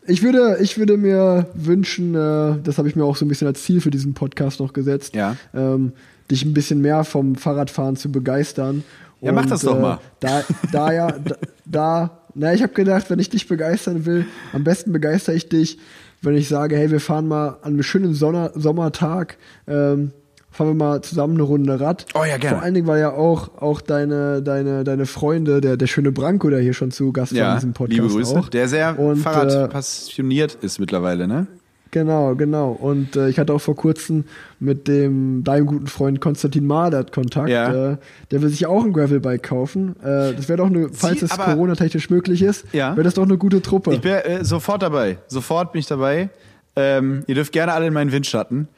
Ich würde, ich würde mir wünschen, äh, das habe ich mir auch so ein bisschen als Ziel für diesen Podcast noch gesetzt, Ja. ähm, dich ein bisschen mehr vom Fahrradfahren zu begeistern. Ja, mach das doch äh, mal. Da, da ja, da, da na, ich habe gedacht, wenn ich dich begeistern will, am besten begeister ich dich, wenn ich sage, hey, wir fahren mal an einem schönen Sonner Sommertag, ähm, fahren wir mal zusammen eine Runde Rad. Oh ja, gerne. Vor allen Dingen, weil ja auch, auch deine, deine, deine Freunde, der, der schöne Branko, der hier schon zu Gast war in ja, diesem Podcast liebe Grüße. auch. Der sehr Und, äh, Fahrradpassioniert ist mittlerweile, ne? Genau, genau. Und äh, ich hatte auch vor kurzem mit dem deinem guten Freund Konstantin Madert Kontakt. Ja. Äh, der will sich auch ein Gravelbike kaufen. Äh, das wäre doch eine, falls es Corona-technisch möglich ist, Ja. wäre das doch eine gute Truppe. Ich bin äh, sofort dabei. Sofort bin ich dabei. Ähm, ihr dürft gerne alle in meinen Windschatten.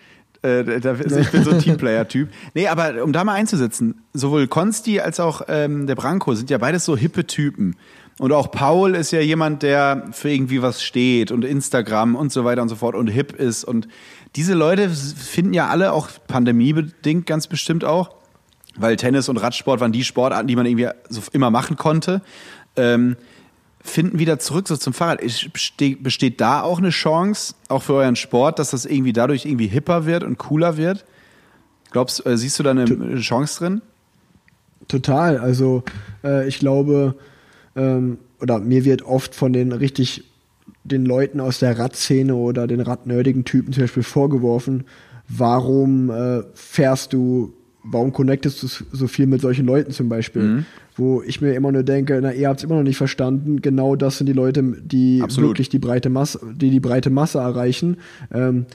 Äh, da, also ich bin so ein <laughs> Teamplayer-Typ. Nee, aber um da mal einzusetzen, sowohl Konsti als auch ähm, der Branko sind ja beides so hippe Typen. Und auch Paul ist ja jemand, der für irgendwie was steht und Instagram und so weiter und so fort und hip ist. Und diese Leute finden ja alle auch pandemiebedingt ganz bestimmt auch, weil Tennis und Radsport waren die Sportarten, die man irgendwie so immer machen konnte. Ähm, finden wieder zurück so zum Fahrrad. Besteht, besteht da auch eine Chance, auch für euren Sport, dass das irgendwie dadurch irgendwie hipper wird und cooler wird? Glaubst, äh, siehst du da eine Chance drin? Total. Also äh, ich glaube, ähm, oder mir wird oft von den richtig den Leuten aus der Radszene oder den radnerdigen Typen zum Beispiel vorgeworfen, warum äh, fährst du, warum connectest du so viel mit solchen Leuten zum Beispiel? Mhm. Wo ich mir immer nur denke, na, ihr habt es immer noch nicht verstanden, genau das sind die Leute, die Absolut. wirklich die breite Masse, die die breite Masse erreichen. Ähm,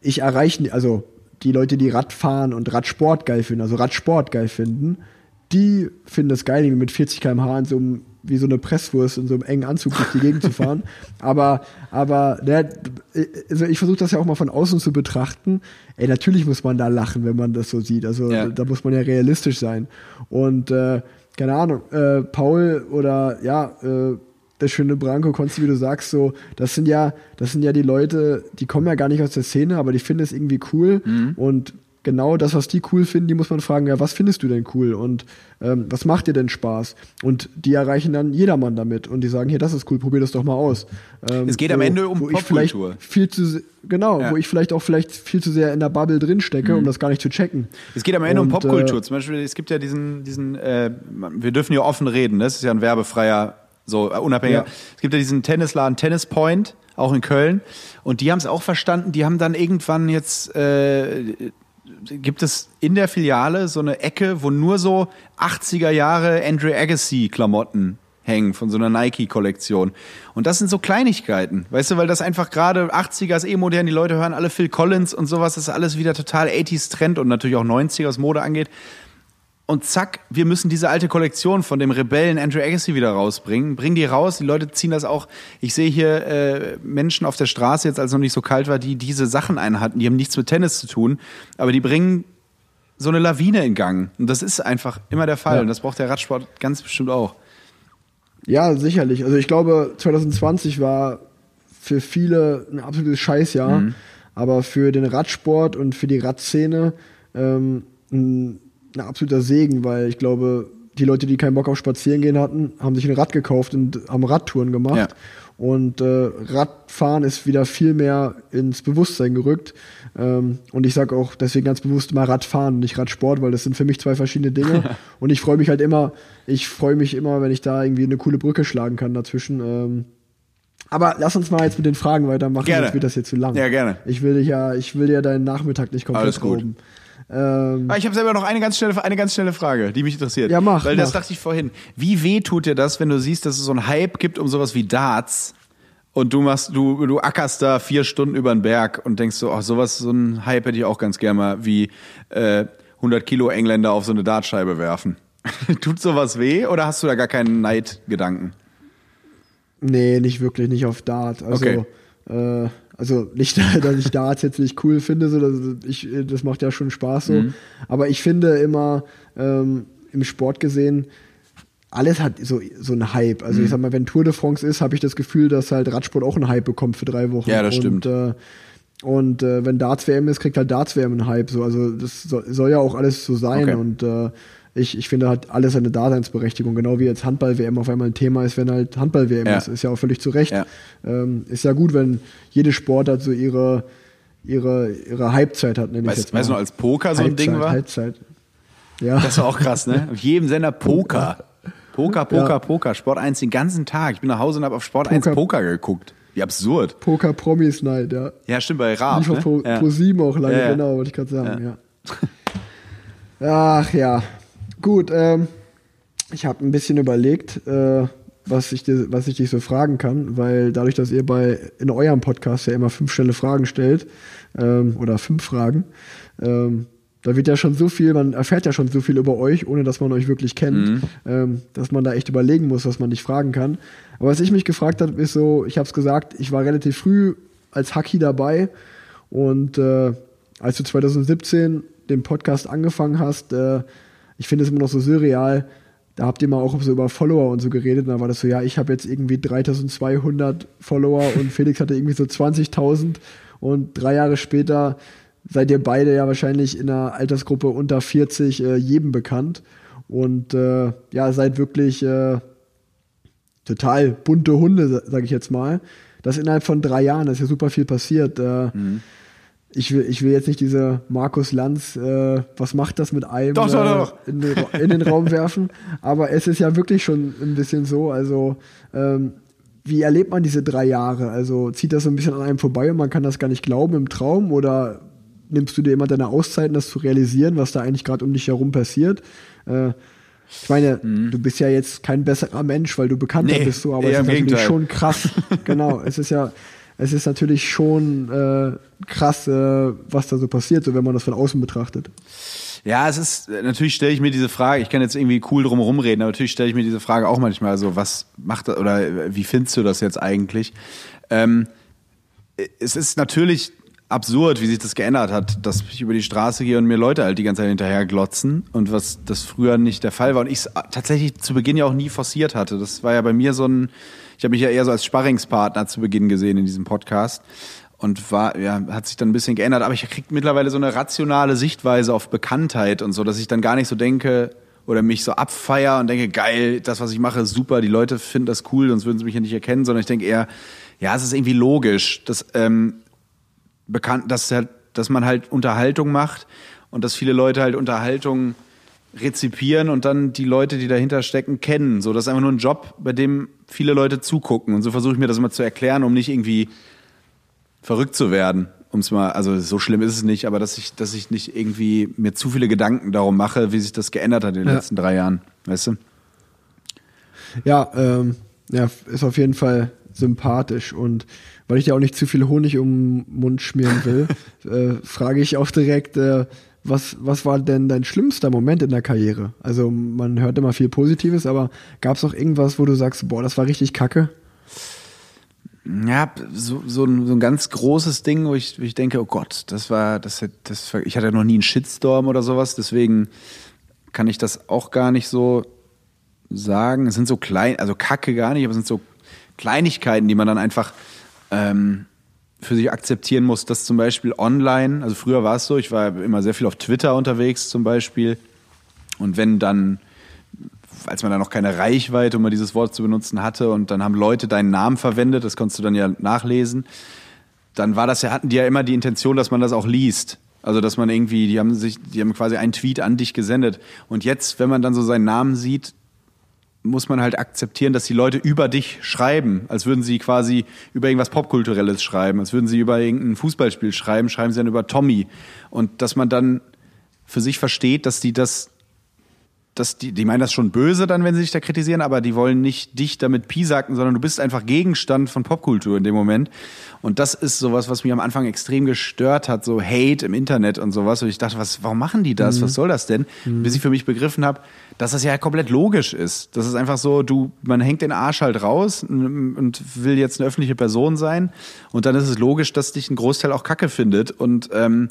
ich erreiche, also die Leute, die Radfahren und Radsport geil finden, also Radsport geil finden, die finden es geil, mit 40 km/h in so einem wie so eine Presswurst in so einem engen Anzug durch die Gegend zu fahren. <laughs> Aber, aber ne, also ich versuche das ja auch mal von außen zu betrachten. Ey, natürlich muss man da lachen, wenn man das so sieht. Also ja. da muss man ja realistisch sein. Und äh, keine Ahnung, äh, Paul oder ja, äh, der schöne Branko Konzi, wie du sagst, so, das sind ja, das sind ja die Leute, die kommen ja gar nicht aus der Szene, aber die finden es irgendwie cool mhm. und genau das, was die cool finden, die muss man fragen, ja, was findest du denn cool und ähm, was macht dir denn Spaß? Und die erreichen dann jedermann damit und die sagen, hier, das ist cool, probier das doch mal aus. Ähm, es geht wo, am Ende um Popkultur. Viel zu, genau, ja. wo ich vielleicht auch vielleicht viel zu sehr in der Bubble drin stecke, mhm. um das gar nicht zu checken. Es geht am Ende und, um Popkultur. Äh, Zum Beispiel, es gibt ja diesen, diesen, äh, wir dürfen hier offen reden, das ist ja ein werbefreier, so äh, unabhängig. Ja. Es gibt ja diesen Tennisladen Tennis Point, auch in Köln. Und die haben es auch verstanden, die haben dann irgendwann jetzt äh, gibt es in der Filiale so eine Ecke, wo nur so 80er Jahre Andre Agassi Klamotten hängen von so einer Nike-Kollektion. Und das sind so Kleinigkeiten, weißt du, weil das einfach gerade 80er ist eh modern, die Leute hören alle Phil Collins und sowas, das ist alles wieder total 80s Trend und natürlich auch 90er, was Mode angeht und zack, wir müssen diese alte Kollektion von dem Rebellen Andrew Agassi wieder rausbringen. Bring die raus, die Leute ziehen das auch. Ich sehe hier äh, Menschen auf der Straße, jetzt als es noch nicht so kalt war, die diese Sachen einhatten. Die haben nichts mit Tennis zu tun, aber die bringen so eine Lawine in Gang. Und das ist einfach immer der Fall. Ja. Und das braucht der Radsport ganz bestimmt auch. Ja, sicherlich. Also ich glaube, 2020 war für viele ein absolutes Scheißjahr, mhm. aber für den Radsport und für die Radszene ähm, ein ein absoluter Segen, weil ich glaube, die Leute, die keinen Bock auf Spazierengehen hatten, haben sich ein Rad gekauft und haben Radtouren gemacht. Ja. Und äh, Radfahren ist wieder viel mehr ins Bewusstsein gerückt. Ähm, und ich sage auch deswegen ganz bewusst mal Radfahren, nicht Radsport, weil das sind für mich zwei verschiedene Dinge. <laughs> und ich freue mich halt immer, ich freue mich immer, wenn ich da irgendwie eine coole Brücke schlagen kann dazwischen. Ähm, aber lass uns mal jetzt mit den Fragen weitermachen, gerne. sonst wird das hier zu lang. Ja, gerne. Ich will dich ja, ich will ja deinen Nachmittag nicht komplett Alles gut. Rauben. Ähm, ah, ich habe selber noch eine ganz schnelle, eine ganz schnelle Frage, die mich interessiert. Ja, mach. Weil mach. das dachte ich vorhin. Wie weh tut dir das, wenn du siehst, dass es so einen Hype gibt um sowas wie Darts und du machst, du, du ackerst da vier Stunden über den Berg und denkst so, ach, sowas, so ein Hype hätte ich auch ganz gerne mal, wie äh, 100 Kilo Engländer auf so eine Dartscheibe werfen. <laughs> tut sowas weh oder hast du da gar keinen Neidgedanken? Nee, nicht wirklich, nicht auf Dart. Also, okay. äh, also nicht, <laughs> dass ich Darts jetzt nicht cool finde, so, das, ich, das macht ja schon Spaß so. Mhm. Aber ich finde immer ähm, im Sport gesehen, alles hat so, so einen Hype. Also mhm. ich sag mal, wenn Tour de France ist, habe ich das Gefühl, dass halt Radsport auch einen Hype bekommt für drei Wochen. Ja, das stimmt. Und, äh, und äh, wenn Darts WM ist, kriegt halt Darts WM einen Hype. So. Also das soll, soll ja auch alles so sein. Okay. Und äh, ich, ich finde halt alles eine Daseinsberechtigung, genau wie jetzt Handball-WM auf einmal ein Thema ist, wenn halt Handball-WM ja. ist. Ist ja auch völlig zu Recht. Ja. Ähm, ist ja gut, wenn jede Sportart so ihre, ihre, ihre Halbzeit hat, nenne ich jetzt mal. Weißt du noch, als Poker so ein Halbzeit, Ding war? Halbzeit. Ja. Das war auch krass, ne? Auf jedem Sender Poker. Poker, Poker, ja. Poker. Sport 1 den ganzen Tag. Ich bin nach Hause und habe auf Sport Poker. 1 Poker geguckt. Wie absurd. Poker Promis Night, ja. Ja, stimmt, bei Raab. Ne? Pro, ja. Pro 7 auch lange, ja, genau, wollte ich gerade sagen, ja. Ach ja, Gut, ähm, ich habe ein bisschen überlegt, äh, was, ich dir, was ich dich so fragen kann, weil dadurch, dass ihr bei in eurem Podcast ja immer fünf schnelle Fragen stellt, ähm, oder fünf Fragen, ähm, da wird ja schon so viel, man erfährt ja schon so viel über euch, ohne dass man euch wirklich kennt, mhm. ähm, dass man da echt überlegen muss, was man nicht fragen kann. Aber was ich mich gefragt habe, ist so, ich habe es gesagt, ich war relativ früh als Haki dabei und äh, als du 2017 den Podcast angefangen hast, äh, ich finde es immer noch so surreal, da habt ihr mal auch so über Follower und so geredet. Und da war das so, ja, ich habe jetzt irgendwie 3200 Follower und Felix hatte irgendwie so 20.000. Und drei Jahre später seid ihr beide ja wahrscheinlich in einer Altersgruppe unter 40 äh, jedem bekannt. Und äh, ja, seid wirklich äh, total bunte Hunde, sage ich jetzt mal. Das innerhalb von drei Jahren, da ist ja super viel passiert. Äh, mhm ich will, ich will jetzt nicht diese Markus Lanz, äh, was macht das mit einem doch, doch, doch. Äh, in, den, in, den, Raum werfen, aber es ist ja wirklich schon ein bisschen so, also ähm, wie erlebt man diese drei Jahre? Also zieht das so ein bisschen an einem vorbei und man kann das gar nicht glauben im Traum oder nimmst du dir immer deine Auszeiten, das zu realisieren, was da eigentlich gerade um dich herum passiert? Äh, ich meine, mhm. du bist ja jetzt kein besserer Mensch, weil du bekannter nee, bist, so, aber es ist natürlich schon krass. <laughs> genau, es ist ja, es ist natürlich schon äh, krass, äh, was da so passiert, so wenn man das von außen betrachtet. Ja, es ist, natürlich stelle ich mir diese Frage, ich kann jetzt irgendwie cool drum rumreden, aber natürlich stelle ich mir diese Frage auch manchmal so, was macht das, oder wie findest du das jetzt eigentlich? Ähm, es ist natürlich absurd, wie sich das geändert hat, dass ich über die Straße gehe und mir Leute halt die ganze Zeit hinterher glotzen und was das früher nicht der Fall war und ich es tatsächlich zu Beginn ja auch nie forciert hatte. Das war ja bei mir so ein, ich habe mich ja eher so als Sparringspartner zu Beginn gesehen in diesem Podcast und war, ja, hat sich dann ein bisschen geändert, aber ich kriege mittlerweile so eine rationale Sichtweise auf Bekanntheit und so, dass ich dann gar nicht so denke oder mich so abfeier und denke, geil, das, was ich mache, ist super, die Leute finden das cool, sonst würden sie mich ja nicht erkennen, sondern ich denke eher, ja, es ist irgendwie logisch, dass, ähm, bekannt, dass, halt, dass man halt Unterhaltung macht und dass viele Leute halt Unterhaltung rezipieren und dann die Leute, die dahinter stecken, kennen. So, das ist einfach nur ein Job, bei dem viele Leute zugucken. Und so versuche ich mir das immer zu erklären, um nicht irgendwie verrückt zu werden. Um es mal, also so schlimm ist es nicht, aber dass ich, dass ich nicht irgendwie mir zu viele Gedanken darum mache, wie sich das geändert hat in den ja. letzten drei Jahren. Weißt du? Ja, ähm, ja, ist auf jeden Fall sympathisch und weil ich dir auch nicht zu viel Honig um den Mund schmieren will, <laughs> äh, frage ich auch direkt, äh, was, was war denn dein schlimmster Moment in der Karriere? Also man hört immer viel Positives, aber gab es auch irgendwas, wo du sagst, boah, das war richtig kacke? Ja, so, so, ein, so ein ganz großes Ding, wo ich, wo ich denke, oh Gott, das war, das, das, ich hatte noch nie einen Shitstorm oder sowas, deswegen kann ich das auch gar nicht so sagen. Es sind so klein, also Kacke gar nicht, aber es sind so Kleinigkeiten, die man dann einfach ähm, für sich akzeptieren muss, dass zum Beispiel online, also früher war es so, ich war immer sehr viel auf Twitter unterwegs zum Beispiel. Und wenn dann, als man da noch keine Reichweite, um mal dieses Wort zu benutzen, hatte, und dann haben Leute deinen Namen verwendet, das konntest du dann ja nachlesen, dann war das ja, hatten die ja immer die Intention, dass man das auch liest. Also dass man irgendwie, die haben sich, die haben quasi einen Tweet an dich gesendet. Und jetzt, wenn man dann so seinen Namen sieht, muss man halt akzeptieren, dass die Leute über dich schreiben, als würden sie quasi über irgendwas Popkulturelles schreiben, als würden sie über irgendein Fußballspiel schreiben, schreiben sie dann über Tommy. Und dass man dann für sich versteht, dass die das dass die, die meinen das schon böse dann, wenn sie dich da kritisieren, aber die wollen nicht dich damit piesacken, sondern du bist einfach Gegenstand von Popkultur in dem Moment. Und das ist sowas, was mich am Anfang extrem gestört hat, so Hate im Internet und sowas. Und ich dachte, was, warum machen die das? Mhm. Was soll das denn? Mhm. Bis ich für mich begriffen habe, dass das ja komplett logisch ist. Das ist einfach so, du, man hängt den Arsch halt raus und will jetzt eine öffentliche Person sein. Und dann ist es logisch, dass dich ein Großteil auch Kacke findet. Und ähm,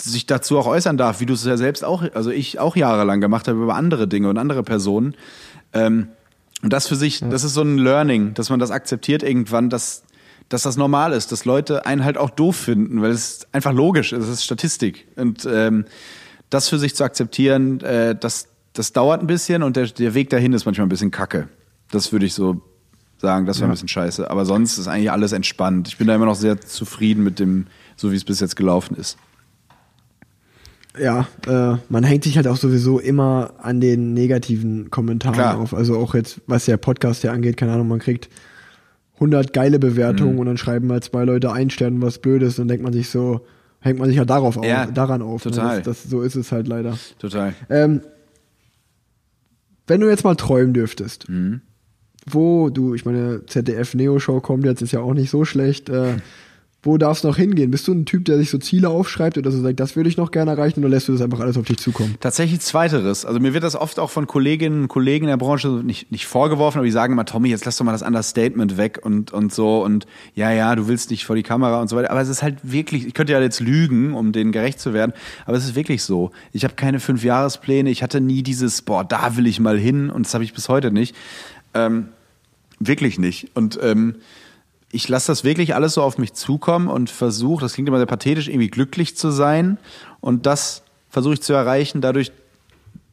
sich dazu auch äußern darf, wie du es ja selbst auch, also ich auch jahrelang gemacht habe über andere Dinge und andere Personen. Ähm, und das für sich, das ist so ein Learning, dass man das akzeptiert irgendwann, dass, dass das normal ist, dass Leute einen halt auch doof finden, weil es einfach logisch ist, es ist Statistik. Und ähm, das für sich zu akzeptieren, äh, das, das dauert ein bisschen und der, der Weg dahin ist manchmal ein bisschen kacke. Das würde ich so sagen, das war ja. ein bisschen scheiße. Aber sonst ist eigentlich alles entspannt. Ich bin da immer noch sehr zufrieden mit dem, so wie es bis jetzt gelaufen ist ja, äh, man hängt sich halt auch sowieso immer an den negativen Kommentaren Klar. auf. Also auch jetzt, was der Podcast hier angeht, keine Ahnung, man kriegt 100 geile Bewertungen mhm. und dann schreiben mal zwei Leute ein Stern was Blödes, dann denkt man sich so, hängt man sich ja darauf ja, auf, daran auf. Ne? Total. Ne? Das, das, so ist es halt leider. Total. Ähm, wenn du jetzt mal träumen dürftest, mhm. wo du, ich meine, ZDF Neo Show kommt jetzt, ist ja auch nicht so schlecht. Äh, <laughs> wo darf es noch hingehen? Bist du ein Typ, der sich so Ziele aufschreibt oder so sagt, das würde ich noch gerne erreichen oder lässt du das einfach alles auf dich zukommen? Tatsächlich zweiteres. Also mir wird das oft auch von Kolleginnen und Kollegen in der Branche nicht, nicht vorgeworfen, aber die sagen immer, Tommy, jetzt lass doch mal das Understatement weg und, und so und ja, ja, du willst nicht vor die Kamera und so weiter. Aber es ist halt wirklich, ich könnte ja jetzt lügen, um denen gerecht zu werden, aber es ist wirklich so. Ich habe keine Fünfjahrespläne, ich hatte nie dieses, boah, da will ich mal hin und das habe ich bis heute nicht. Ähm, wirklich nicht. Und ähm, ich lasse das wirklich alles so auf mich zukommen und versuche, das klingt immer sehr pathetisch, irgendwie glücklich zu sein. Und das versuche ich zu erreichen, dadurch,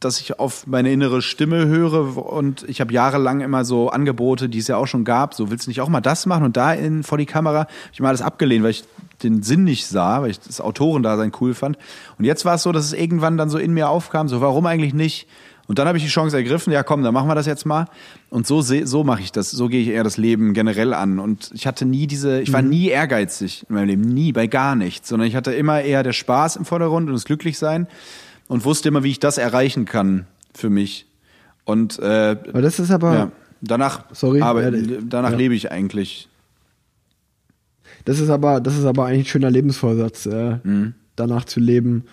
dass ich auf meine innere Stimme höre und ich habe jahrelang immer so Angebote, die es ja auch schon gab, so willst du nicht auch mal das machen und da in, vor die Kamera, hab ich mal alles abgelehnt, weil ich den Sinn nicht sah, weil ich das Autorendasein cool fand. Und jetzt war es so, dass es irgendwann dann so in mir aufkam, so warum eigentlich nicht? Und dann habe ich die Chance ergriffen, ja komm, dann machen wir das jetzt mal. Und so so mache ich das, so gehe ich eher das Leben generell an. Und ich hatte nie diese, ich war Mhm. nie ehrgeizig in meinem Leben, nie, bei gar nichts, sondern ich hatte immer eher der Spaß im Vordergrund und das Glücklichsein und wusste immer, wie ich das erreichen kann für mich. Und äh, Aber das ist aber, ja, danach, Sorry, aber, danach ja. lebe ich eigentlich. das ist aber, das ist aber eigentlich ein schöner Lebensvorsatz, äh, Mhm. danach zu leben,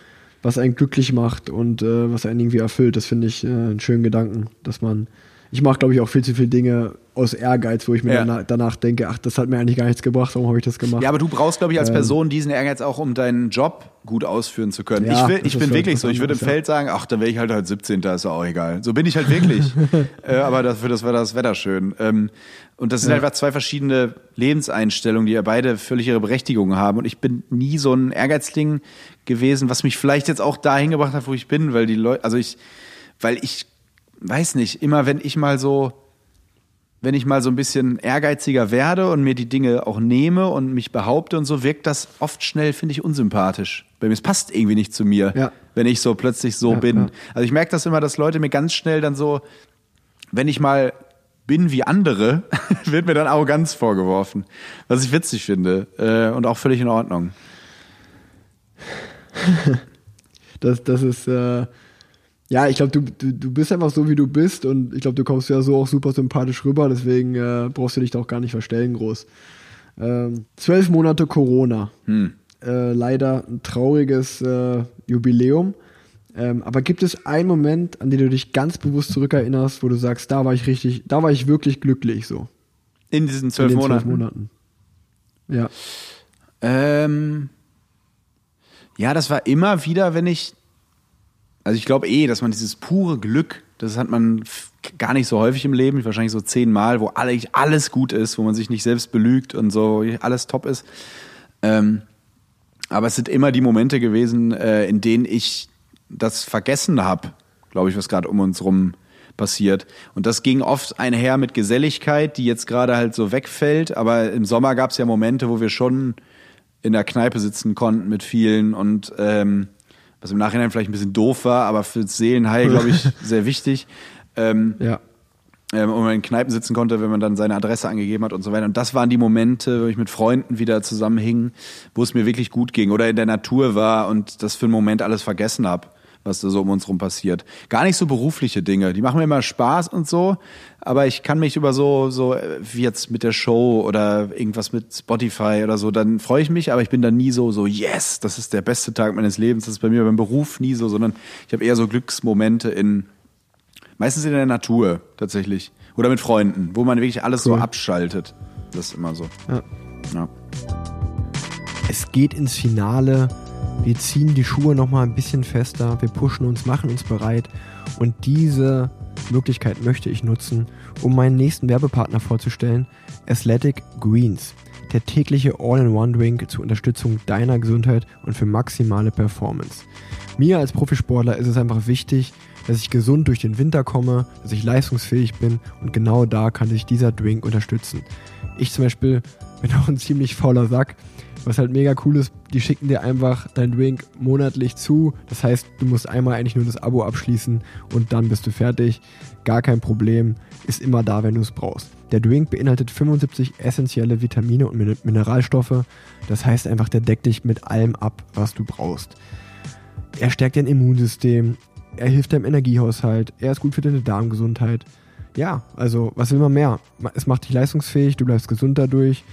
was einen glücklich macht und äh, was einen irgendwie erfüllt. Das finde ich äh, einen schönen Gedanken, dass man, ich mache glaube ich auch viel zu viele Dinge aus Ehrgeiz, wo ich mir Ja. danach, danach denke, ach, das hat mir eigentlich gar nichts gebracht, warum habe ich das gemacht? Ja, aber du brauchst, glaube ich, als Ähm. Person diesen Ehrgeiz auch, um deinen Job gut ausführen zu können. Ja, ich will, ich bin wirklich so. Ich würde im ja. Feld sagen, ach, dann wäre ich halt halt 17. Ist ja auch egal. So bin ich halt wirklich. <laughs> äh, aber dafür das war das Wetter schön. Ähm, und das sind Ja. einfach zwei verschiedene Lebenseinstellungen, die ja beide völlig ihre Berechtigung haben. Und ich bin nie so ein Ehrgeizling gewesen, was mich vielleicht jetzt auch dahin gebracht hat, wo ich bin, weil die Leute, also ich, weil ich weiß nicht, immer wenn ich mal so wenn ich mal so ein bisschen ehrgeiziger werde und mir die Dinge auch nehme und mich behaupte und so, wirkt das oft schnell, finde ich, unsympathisch. Bei mir, es passt irgendwie nicht zu mir, Ja. wenn ich so plötzlich so Ja, bin. ja. Also ich merke das immer, dass Leute mir ganz schnell dann so, wenn ich mal bin wie andere, <laughs> wird mir dann Arroganz vorgeworfen. Was ich witzig finde äh, und auch völlig in Ordnung. <laughs> Das, das ist, äh, ja, ich glaube, du, du, du bist einfach so, wie du bist und ich glaube, du kommst ja so auch super sympathisch rüber, deswegen äh, brauchst du dich da auch gar nicht verstellen groß. Ähm, zwölf Monate Corona. Hm. Äh, leider ein trauriges äh, Jubiläum. Ähm, aber gibt es einen Moment, an den du dich ganz bewusst zurückerinnerst, wo du sagst, da war ich richtig, da war ich wirklich glücklich so. In diesen In zwölf den Monaten. zwölf Monaten. Ja. Ähm, ja, das war immer wieder, wenn ich. Also ich glaube eh, dass man dieses pure Glück, das hat man gar nicht so häufig im Leben, wahrscheinlich so zehnmal, wo alle, alles gut ist, wo man sich nicht selbst belügt und so alles top ist. Ähm, aber es sind immer die Momente gewesen, äh, in denen ich das vergessen habe, glaube ich, was gerade um uns rum passiert. Und das ging oft einher mit Geselligkeit, die jetzt gerade halt so wegfällt. Aber im Sommer gab es ja Momente, wo wir schon in der Kneipe sitzen konnten mit vielen und ähm, was im Nachhinein vielleicht ein bisschen doof war, aber fürs Seelenheil, glaube ich, <laughs> sehr wichtig. Ähm, Ja. ähm, und man in Kneipen sitzen konnte, wenn man dann seine Adresse angegeben hat und so weiter. Und das waren die Momente, wo ich mit Freunden wieder zusammenhing, wo es mir wirklich gut ging oder in der Natur war und das für einen Moment alles vergessen habe, was da so um uns rum passiert. Gar nicht so berufliche Dinge, die machen mir immer Spaß und so, aber ich kann mich über so, so äh, wie jetzt mit der Show oder irgendwas mit Spotify oder so, dann freue ich mich, aber ich bin dann nie so, so, yes, das ist der beste Tag meines Lebens. Das ist bei mir beim Beruf nie so, sondern ich habe eher so Glücksmomente in, Meistens in der Natur tatsächlich. Oder mit Freunden, wo man wirklich alles so Cool. abschaltet. Das ist immer so. Ja. Ja. Es geht ins Finale. Wir ziehen die Schuhe noch mal ein bisschen fester. Wir pushen uns, machen uns bereit. Und diese Möglichkeit möchte ich nutzen, um meinen nächsten Werbepartner vorzustellen. Athletic Greens. Der tägliche All-in-One-Drink zur Unterstützung deiner Gesundheit und für maximale Performance. Mir als Profisportler ist es einfach wichtig, dass ich gesund durch den Winter komme, dass ich leistungsfähig bin und genau da kann sich dieser Drink unterstützen. Ich zum Beispiel bin <laughs> auch ein ziemlich fauler Sack, was halt mega cool ist, die schicken dir einfach dein Drink monatlich zu. Das heißt, du musst einmal eigentlich nur das Abo abschließen und dann bist du fertig. Gar kein Problem, ist immer da, wenn du es brauchst. Der Drink beinhaltet 75 essentielle Vitamine und Min- Mineralstoffe. Das heißt einfach, der deckt dich mit allem ab, was du brauchst. Er stärkt dein Immunsystem, er hilft deinem Energiehaushalt, er ist gut für deine Darmgesundheit. Ja, also was will man mehr? Es macht dich leistungsfähig, du bleibst gesund dadurch.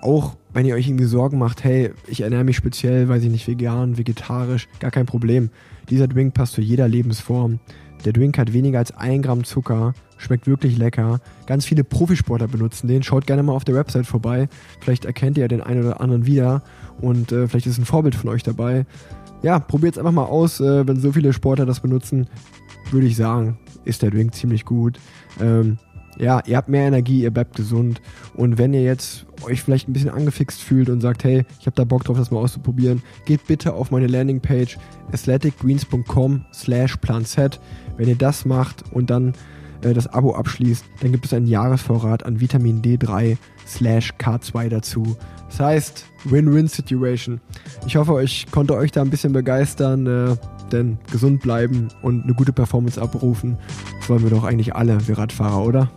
Auch wenn ihr euch irgendwie Sorgen macht, hey, ich ernähre mich speziell, weiß ich nicht, vegan, vegetarisch, gar kein Problem. Dieser Drink passt zu jeder Lebensform. Der Drink hat weniger als ein Gramm Zucker, schmeckt wirklich lecker. Ganz viele Profisportler benutzen den. Schaut gerne mal auf der Website vorbei. Vielleicht erkennt ihr den einen oder anderen wieder und äh, vielleicht ist ein Vorbild von euch dabei. Ja, probiert es einfach mal aus. Äh, wenn so viele Sportler das benutzen, würde ich sagen, ist der Drink ziemlich gut. Ähm, ja, ihr habt mehr Energie, ihr bleibt gesund. Und wenn ihr jetzt euch vielleicht ein bisschen angefixt fühlt und sagt, hey, ich habe da Bock drauf, das mal auszuprobieren, geht bitte auf meine Landingpage athleticgreens.com slash planset. Wenn ihr das macht und dann äh, das Abo abschließt, dann gibt es einen Jahresvorrat an Vitamin D3 slash K2 dazu. Das heißt, Win-Win-Situation. Ich hoffe, ich konnte euch da ein bisschen begeistern, äh, denn gesund bleiben und eine gute Performance abrufen, das wollen wir doch eigentlich alle, wir Radfahrer, oder?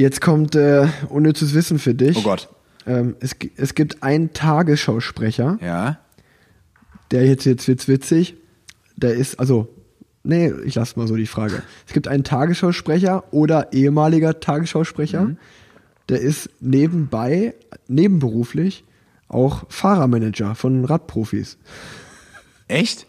Jetzt kommt äh, unnützes Wissen für dich. Oh Gott. Ähm, es, es gibt einen Tagesschausprecher, Ja. der jetzt, jetzt wird's witzig, der ist, also, nee, ich lasse mal so die Frage. Es gibt einen Tagesschausprecher oder ehemaliger Tagesschausprecher, der ist nebenbei, nebenberuflich auch Fahrermanager von Radprofis. Echt?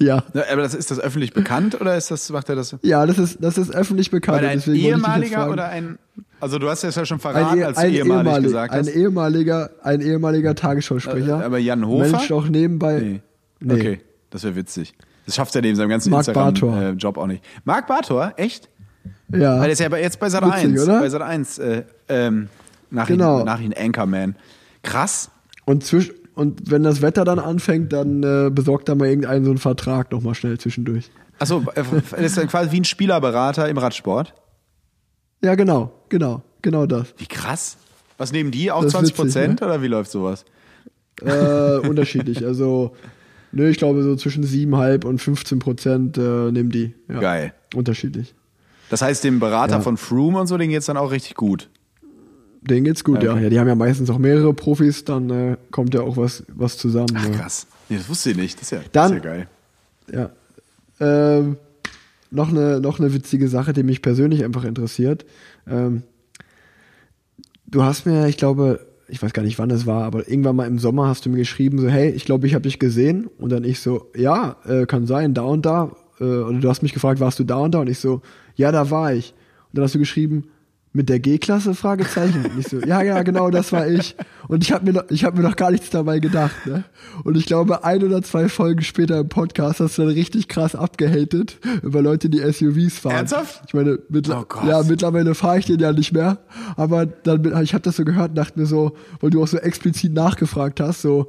Ja. Aber das, ist das öffentlich bekannt oder ist das, macht er das? Ja, das ist, das ist öffentlich bekannt. Weil ein ehemaliger oder ein. Also du hast es ja schon ein, verraten, eh- als du ein, ehemalig ehemalig, gesagt ein hast. ehemaliger, ein ehemaliger Tagesschausprecher. Äh, aber Jan Hofer? Managt auch nebenbei. Nee. Nee. Okay, das wäre witzig. Das schafft er neben seinem ganzen. Instagram-Job auch nicht. Marc Bartor, echt? Ja. Weil der ist ja jetzt bei Sat Witzig, 1. oder? Bei Sat 1. Äh, ähm, nach, Genau. ihn, nach ihn Anchorman. Krass. Und, zwisch und wenn das Wetter dann anfängt, dann äh, besorgt er mal irgendeinen so einen Vertrag nochmal schnell zwischendurch. Achso, das <laughs> ist dann quasi wie ein Spielerberater im Radsport. Ja, genau, genau, genau das. Wie krass. Was nehmen die? Auch Das ist 20 witzig, Prozent ne? oder wie läuft sowas? Äh, <laughs> unterschiedlich. Also, nö, ich glaube so zwischen 7,5 und 15 Prozent äh, nehmen die. Ja. Geil. Unterschiedlich. Das heißt, dem Berater Ja. von Froome und so, den geht's dann auch richtig gut. Denen geht's gut, ja. Okay. ja. Die haben ja meistens auch mehrere Profis, dann äh, kommt ja auch was, was zusammen. Ach, krass. Nee, das wusste ich nicht. Das ist ja, Dann- das ist ja geil. Ja. Ähm, noch, eine, noch eine witzige Sache, die mich persönlich einfach interessiert. Ähm, du hast mir, ich glaube, ich weiß gar nicht, wann es war, aber irgendwann mal im Sommer hast du mir geschrieben, so, hey, ich glaube, ich habe dich gesehen. Und dann ich so, ja, äh, kann sein, da und da. Äh, oder du hast mich gefragt, warst du da und da? Und ich so, ja, da war ich. Und dann hast du geschrieben, mit der G-Klasse? Fragezeichen. Und ich so, ja, ja, genau, das war ich. Und ich habe mir, noch- ich hab mir noch gar nichts dabei gedacht. Ne? Und ich glaube, ein oder zwei Folgen später im Podcast hast du dann richtig krass abgehatet über Leute, die SUVs fahren. Ernsthaft? Ich meine, mittl Oh ja, mittlerweile fahre ich den ja nicht mehr. Aber dann, ich habe das so gehört und dachte mir so, weil du auch so explizit nachgefragt hast, so,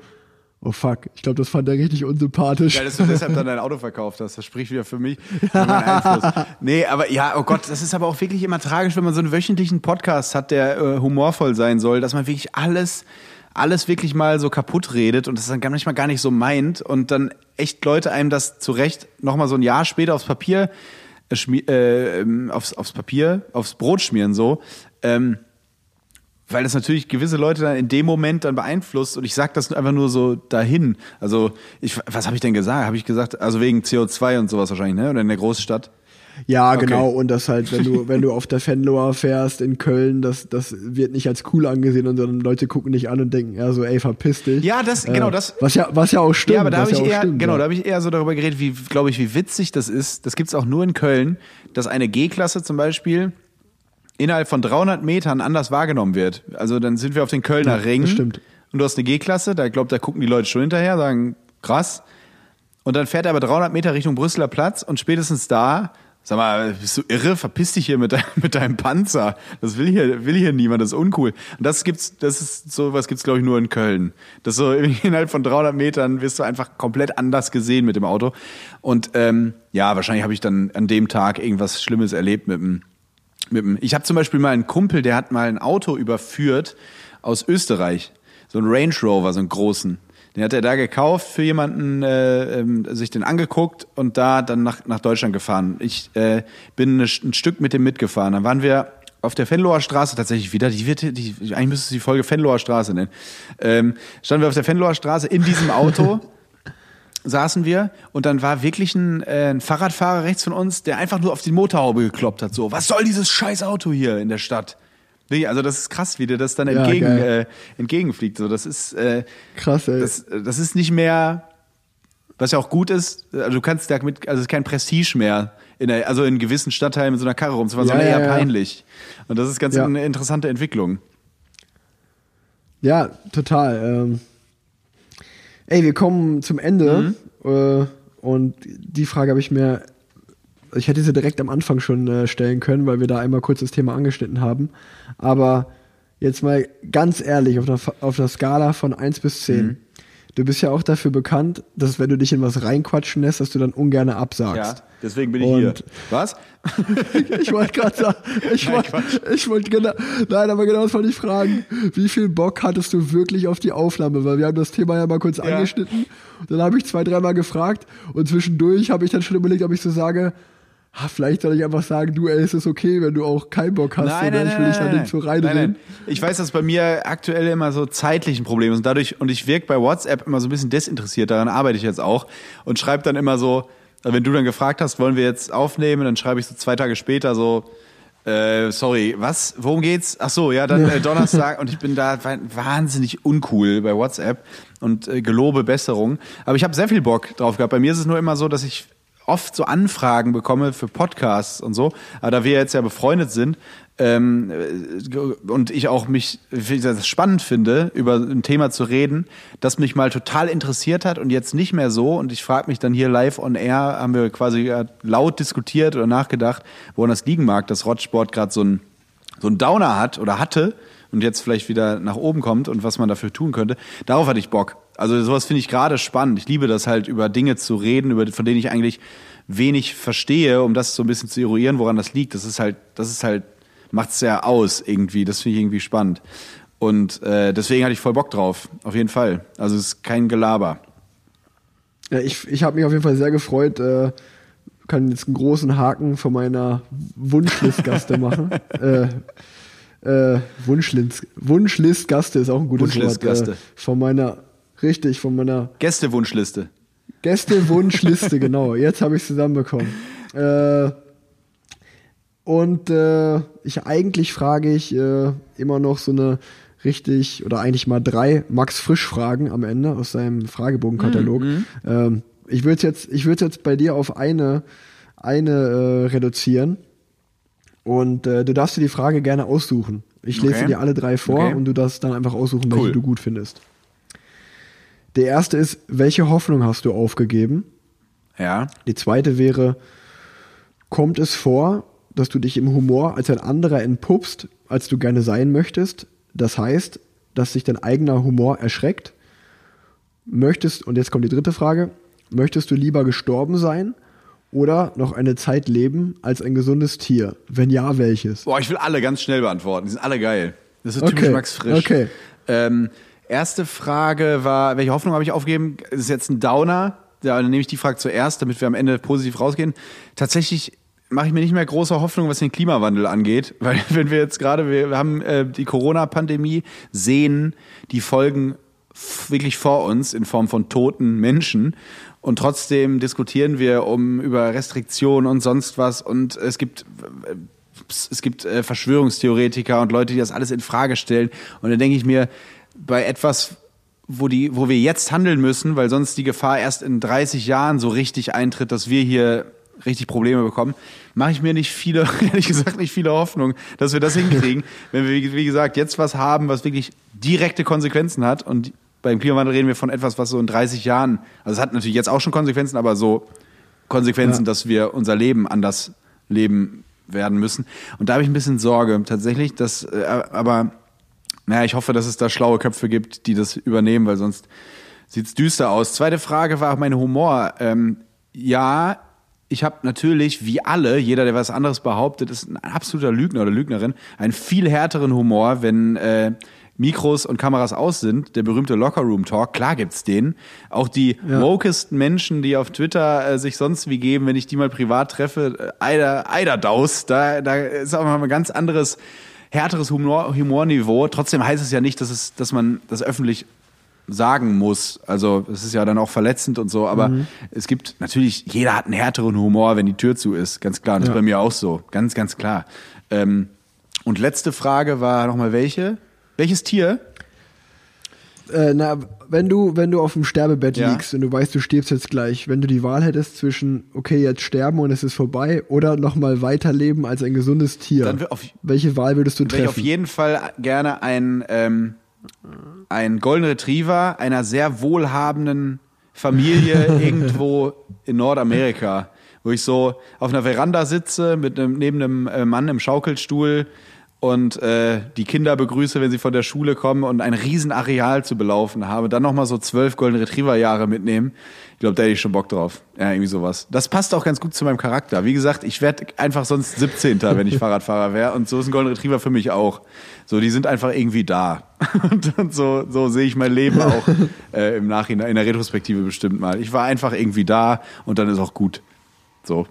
oh fuck, ich glaube, das fand er richtig unsympathisch. Geil, dass du deshalb dann dein Auto verkauft hast. Das spricht wieder für mich. Für. <laughs> Nee, aber ja, oh Gott, das ist aber auch wirklich immer tragisch, wenn man so einen wöchentlichen Podcast hat, der äh, humorvoll sein soll, dass man wirklich alles, alles wirklich mal so kaputt redet und das dann gar- manchmal gar nicht so meint und dann echt Leute einem das zurecht nochmal so ein Jahr später aufs Papier, äh, äh, ähm, aufs, aufs Papier, aufs Brot schmieren so. Ähm, weil das natürlich gewisse Leute dann in dem Moment dann beeinflusst und ich sag das einfach nur so dahin. Also ich, was habe ich denn gesagt? Habe ich gesagt, also wegen CO2 und sowas wahrscheinlich, ne? Oder in der Großstadt? Ja, Okay. genau. Und das halt, wenn du, wenn du auf der Fenloer fährst in Köln, das, das wird nicht als cool angesehen, und sondern Leute gucken dich an und denken, ja, so, ey, verpiss dich. Ja, das- genau, das- Was ja, was ja auch stimmt. ja, aber da habe ich ja eher, stimmt, genau, ja. da habe ich eher so darüber geredet, wie, glaube ich, wie witzig das ist. Das gibt's auch nur in Köln, dass eine G-Klasse zum Beispiel innerhalb von 300 Metern anders wahrgenommen wird. Also dann sind wir auf den Kölner Ja, Ring stimmt. und du hast eine G-Klasse, da glaubt, da gucken die Leute schon hinterher, sagen, krass. Und dann fährt er aber 300 Meter Richtung Brüsseler Platz und spätestens da, sag mal, bist du irre? Verpiss dich hier mit, dein, mit deinem Panzer. Das will hier, will hier niemand, das ist uncool. Und das gibt's, das ist, sowas gibt's glaube ich nur in Köln. Das so <laughs> innerhalb von 300 Metern wirst du einfach komplett anders gesehen mit dem Auto. Und ähm, ja, wahrscheinlich habe ich dann an dem Tag irgendwas Schlimmes erlebt mit dem, mit dem. Ich habe zum Beispiel mal einen Kumpel, der hat mal ein Auto überführt aus Österreich. So ein Range Rover, so einen großen. Den hat er da gekauft für jemanden, äh, ähm, sich den angeguckt und da dann nach, nach Deutschland gefahren. Ich äh, bin eine, ein Stück mit dem mitgefahren. Dann waren wir auf der Venloer Straße tatsächlich wieder, die wird, die, eigentlich müsste es die Folge Venloer Straße nennen. Ähm, standen wir auf der Venloer Straße in diesem Auto <laughs> saßen wir und dann war wirklich ein, äh, ein Fahrradfahrer rechts von uns, der einfach nur auf die Motorhaube gekloppt hat. So, was soll dieses scheiß Auto hier in der Stadt? Also das ist krass, wie dir das dann Ja, entgegen, geil. äh, entgegenfliegt. So, das ist, äh, Krass, ey. das, das ist nicht mehr, was ja auch gut ist, also du kannst damit, also es ist kein Prestige mehr, in der, also in gewissen Stadtteilen mit so einer Karre rumzufahren, Ja, sondern ja, eher ja. peinlich. Und das ist ganz eine interessante Entwicklung. Ja, total. Ähm, ey, wir kommen zum Ende. Äh, und die Frage habe ich mir, ich hätte sie direkt am Anfang schon äh, stellen können, weil wir da einmal kurz das Thema angeschnitten haben. Aber jetzt mal ganz ehrlich, auf einer, auf einer Skala von 1 bis 10. Du bist ja auch dafür bekannt, dass wenn du dich in was reinquatschen lässt, dass du dann ungern absagst. deswegen bin ich hier. Was? <laughs> Ich wollte gerade sagen, ich wollte, ich wollte genau, nein, aber genau das wollte ich fragen. Wie viel Bock hattest du wirklich auf die Aufnahme? Weil wir haben das Thema ja mal kurz angeschnitten. Dann habe ich zwei, dreimal gefragt und zwischendurch habe ich dann schon überlegt, ob ich so sage, ah, vielleicht soll ich einfach sagen, du, ey, es ist okay, wenn du auch keinen Bock hast, oder ich will dich da nicht so reinreden. Ich weiß, dass bei mir aktuell immer so zeitlich ein Problem ist. Und dadurch, und ich wirke bei WhatsApp immer so ein bisschen desinteressiert, daran arbeite ich jetzt auch. Und schreibe dann immer so, wenn du dann gefragt hast, wollen wir jetzt aufnehmen, dann schreibe ich so zwei Tage später so, äh, sorry, was? Worum geht's? Ach so, ja, dann äh, Donnerstag und ich bin da wahnsinnig uncool bei WhatsApp und äh, gelobe Besserung. Aber ich habe sehr viel Bock drauf gehabt. Bei mir ist es nur immer so, dass ich oft so Anfragen bekomme für Podcasts und so. Aber da wir jetzt ja befreundet sind ähm, äh, und ich auch mich wie gesagt, spannend finde, über ein Thema zu reden, das mich mal total interessiert hat und jetzt nicht mehr so. Und ich frage mich dann hier live on air, haben wir quasi laut diskutiert oder nachgedacht, woran das liegen mag, dass Rottsport gerade so ein so ein Downer hat oder hatte und jetzt vielleicht wieder nach oben kommt und was man dafür tun könnte. Darauf hatte ich Bock. Also sowas finde ich gerade spannend. Ich liebe das halt, über Dinge zu reden, über, von denen ich eigentlich wenig verstehe, um das so ein bisschen zu eruieren, woran das liegt. Das ist halt, das ist halt, macht's ja aus irgendwie. Das finde ich irgendwie spannend. Und äh, deswegen hatte ich voll Bock drauf, auf jeden Fall. Also es ist kein Gelaber. Ja, ich, ich habe mich auf jeden Fall sehr gefreut. Äh, kann jetzt einen großen Haken von meiner Wunschlistgaste machen. <laughs> äh, äh, Wunschlist, Wunschlistgaste ist auch ein gutes Wunschlistgaste. Wort. Äh, von meiner, richtig, von meiner Gästewunschliste. Gäste-Wunschliste, <laughs> genau. Jetzt habe ich zusammenbekommen. Äh, und äh, ich eigentlich frage ich äh, immer noch so eine richtig oder eigentlich mal drei Max Frisch Fragen am Ende aus seinem Fragebogenkatalog. Ähm, ich würde jetzt ich würde jetzt bei dir auf eine eine äh, reduzieren und äh, du darfst dir die Frage gerne aussuchen. Ich lese Okay. dir alle drei vor Okay. und du darfst dann einfach aussuchen, welche Cool. du gut findest. Der erste ist, welche Hoffnung hast du aufgegeben? Ja. Die zweite wäre, kommt es vor, dass du dich im Humor als ein anderer entpuppst, als du gerne sein möchtest? Das heißt, dass sich dein eigener Humor erschreckt? Möchtest, und jetzt kommt die dritte Frage, möchtest du lieber gestorben sein oder noch eine Zeit leben als ein gesundes Tier? Wenn ja, welches? Boah, ich will alle ganz schnell beantworten. Die sind alle geil. Das ist Okay, typisch Max Frisch. okay. Ähm, erste Frage war, welche Hoffnung habe ich aufgegeben? Das ist jetzt ein Downer. Dann nehme ich die Frage zuerst, damit wir am Ende positiv rausgehen. Tatsächlich mache ich mir nicht mehr große Hoffnung, was den Klimawandel angeht, <laughs> weil wenn wir jetzt gerade, wir, haben äh, die Corona-Pandemie, sehen die Folgen wirklich vor uns in Form von toten Menschen und trotzdem diskutieren wir um über Restriktionen und sonst was und es gibt äh, es gibt äh, Verschwörungstheoretiker und Leute, die das alles in Frage stellen. Und dann denke ich mir, bei etwas, wo, die, wo wir jetzt handeln müssen, weil sonst die Gefahr erst in 30 Jahren so richtig eintritt, dass wir hier richtig Probleme bekommen, mache ich mir nicht viele, <laughs> ehrlich gesagt, nicht viele Hoffnung, dass wir das hinkriegen, <laughs> wenn wir, wie gesagt, jetzt was haben, was wirklich direkte Konsequenzen hat. Und beim Klimawandel reden wir von etwas, was so in 30 Jahren, also es hat natürlich jetzt auch schon Konsequenzen, aber so Konsequenzen, Ja. dass wir unser Leben anders leben werden müssen. Und da habe ich ein bisschen Sorge tatsächlich, dass, äh, aber naja, ich hoffe, dass es da schlaue Köpfe gibt, die das übernehmen, weil sonst sieht's düster aus. Zweite Frage war mein Humor. Ähm, ja, ich habe natürlich, wie alle, jeder, der was anderes behauptet, ist ein absoluter Lügner oder Lügnerin, einen viel härteren Humor, wenn äh, Mikros und Kameras aus sind, der berühmte Lockerroom-Talk, klar gibt's den. Auch die Ja. wokesten Menschen, die auf Twitter äh, sich sonst wie geben, wenn ich die mal privat treffe, äh, Eider, Eiderdaus, da, da ist auch mal ein ganz anderes, härteres Humor, Humorniveau. Trotzdem heißt es ja nicht, dass, es, dass man das öffentlich sagen muss. Also es ist ja dann auch verletzend und so, aber es gibt natürlich, jeder hat einen härteren Humor, wenn die Tür zu ist, ganz klar. Und das Ja. ist bei mir auch so, ganz, ganz klar. Ähm, Und letzte Frage war nochmal welche? Welches Tier? Äh, na, wenn du, wenn du auf dem Sterbebett Ja. liegst und du weißt, du stirbst jetzt gleich, wenn du die Wahl hättest zwischen, okay, jetzt sterben und es ist vorbei, oder nochmal weiterleben als ein gesundes Tier, auf- welche Wahl würdest du Wäre ich auf treffen? jeden Fall gerne ein, ähm, ein Golden Retriever einer sehr wohlhabenden Familie <laughs> irgendwo in Nordamerika, wo ich so auf einer Veranda sitze mit einem, neben einem äh, Mann im Schaukelstuhl und äh, die Kinder begrüße, wenn sie von der Schule kommen und ein riesen Areal zu belaufen habe, dann nochmal so zwölf Golden Retriever Jahre mitnehmen. Ich glaube, da hätte ich schon Bock drauf. Ja, irgendwie sowas. Das passt auch ganz gut zu meinem Charakter. Wie gesagt, ich werde einfach sonst 17. wenn ich <laughs> Fahrradfahrer wäre. Und so ist ein Golden Retriever für mich auch. So, die sind einfach irgendwie da. <laughs> Und dann so, so sehe ich mein Leben auch <laughs> äh, im Nachhinein, in der Retrospektive bestimmt mal. Ich war einfach irgendwie da und dann ist auch gut. So.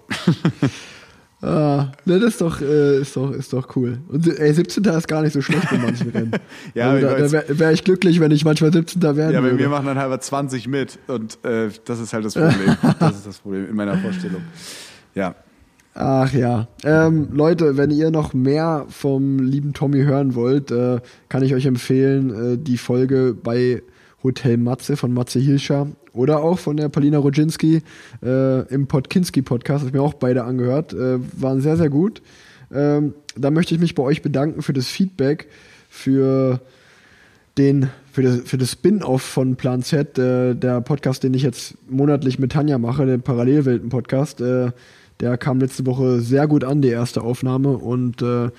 Ah, ne, das ist doch, äh, ist doch, ist doch cool. Und ey, 17. ist gar nicht so schlecht in manchen <laughs> Rennen. Ja, also, aber da da wäre wär ich glücklich, wenn ich manchmal 17. werden Ja, bei würde. mir machen dann halber 20 mit. Und äh, das ist halt das Problem. <laughs> Das ist das Problem in meiner Vorstellung. Ja. Ach ja. Ähm, Leute, wenn ihr noch mehr vom lieben Tommy hören wollt, äh, kann ich euch empfehlen, äh, die Folge bei Hotel Matze von Matze Hilscher oder auch von der Palina Rodzinski äh, im Podkinski-Podcast, habe ich mir auch beide angehört, äh, waren sehr, sehr gut. Ähm, da möchte ich mich bei euch bedanken für das Feedback, für den für das, für das Spin-off von Plan Z, äh, der Podcast, den ich jetzt monatlich mit Tanja mache, der Parallelwelten-Podcast, äh, der kam letzte Woche sehr gut an, die erste Aufnahme und äh,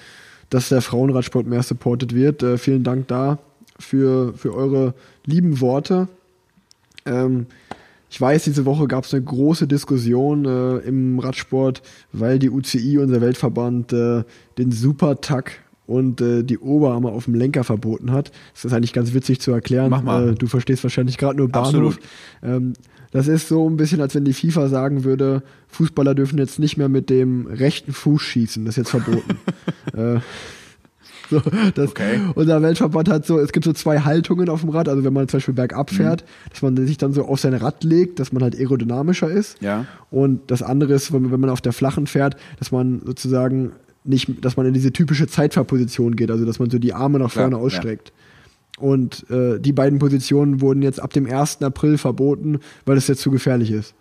dass der Frauenradsport mehr supported wird. Äh, vielen Dank da für, für eure lieben Worte. Ähm, ich weiß, diese Woche gab es eine große Diskussion äh, im Radsport, weil die UCI, unser Weltverband, äh, den Supertack und äh, die Oberarme auf dem Lenker verboten hat. Das ist eigentlich ganz witzig zu erklären. Mach mal. Äh, du verstehst wahrscheinlich gerade nur Bahnhof. Ähm, das ist so ein bisschen, als wenn die FIFA sagen würde, Fußballer dürfen jetzt nicht mehr mit dem rechten Fuß schießen. Das ist jetzt verboten. <laughs> so, das, Okay. Unser Weltverband hat so, es gibt so zwei Haltungen auf dem Rad. Also wenn man zum Beispiel bergab fährt, dass man sich dann so auf sein Rad legt, dass man halt aerodynamischer ist. Ja. Und das andere ist, wenn, wenn man auf der flachen fährt, dass man sozusagen nicht, dass man in diese typische Zeitfahrposition geht, also dass man so die Arme nach vorne ja. ausstreckt. Und äh, die beiden Positionen wurden jetzt ab dem 1. April verboten, weil es jetzt zu gefährlich ist.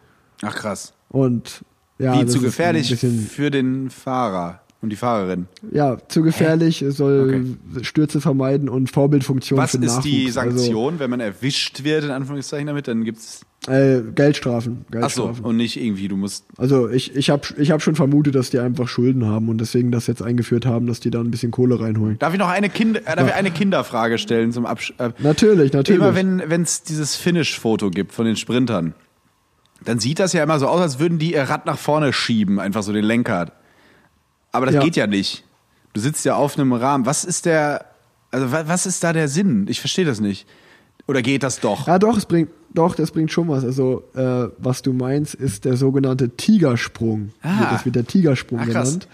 Ach krass. Und ja, Wie zu gefährlich für den Fahrer und die Fahrerin. ja, zu gefährlich, es soll Stürze vermeiden und Vorbildfunktion Was für ist die Nachwuchs. Sanktion, wenn man erwischt wird, in Anführungszeichen damit? Dann gibt's. Also, äh, Geldstrafen. Ach so, Geldstrafen. und nicht irgendwie, du musst. Also ich, ich habe ich hab schon vermutet, dass die einfach Schulden haben und deswegen das jetzt eingeführt haben, dass die da ein bisschen Kohle reinholen. Darf ich noch eine, Kinder, äh, darf ich eine Kinderfrage stellen zum Absch äh, Natürlich, natürlich. Immer wenn es dieses Finish-Foto gibt von den Sprintern, dann sieht das ja immer so aus, als würden die ihr Rad nach vorne schieben, einfach so den Lenker. Aber das Ja. geht ja nicht. Du sitzt ja auf einem Rahmen. Was ist der, also wa- was ist da der Sinn? Ich verstehe das nicht. Oder geht das doch? Ja, doch, es bringt, doch, das bringt schon was. Also, äh, was du meinst, ist der sogenannte Tigersprung. Ah. Das wird der Tigersprung krass. genannt.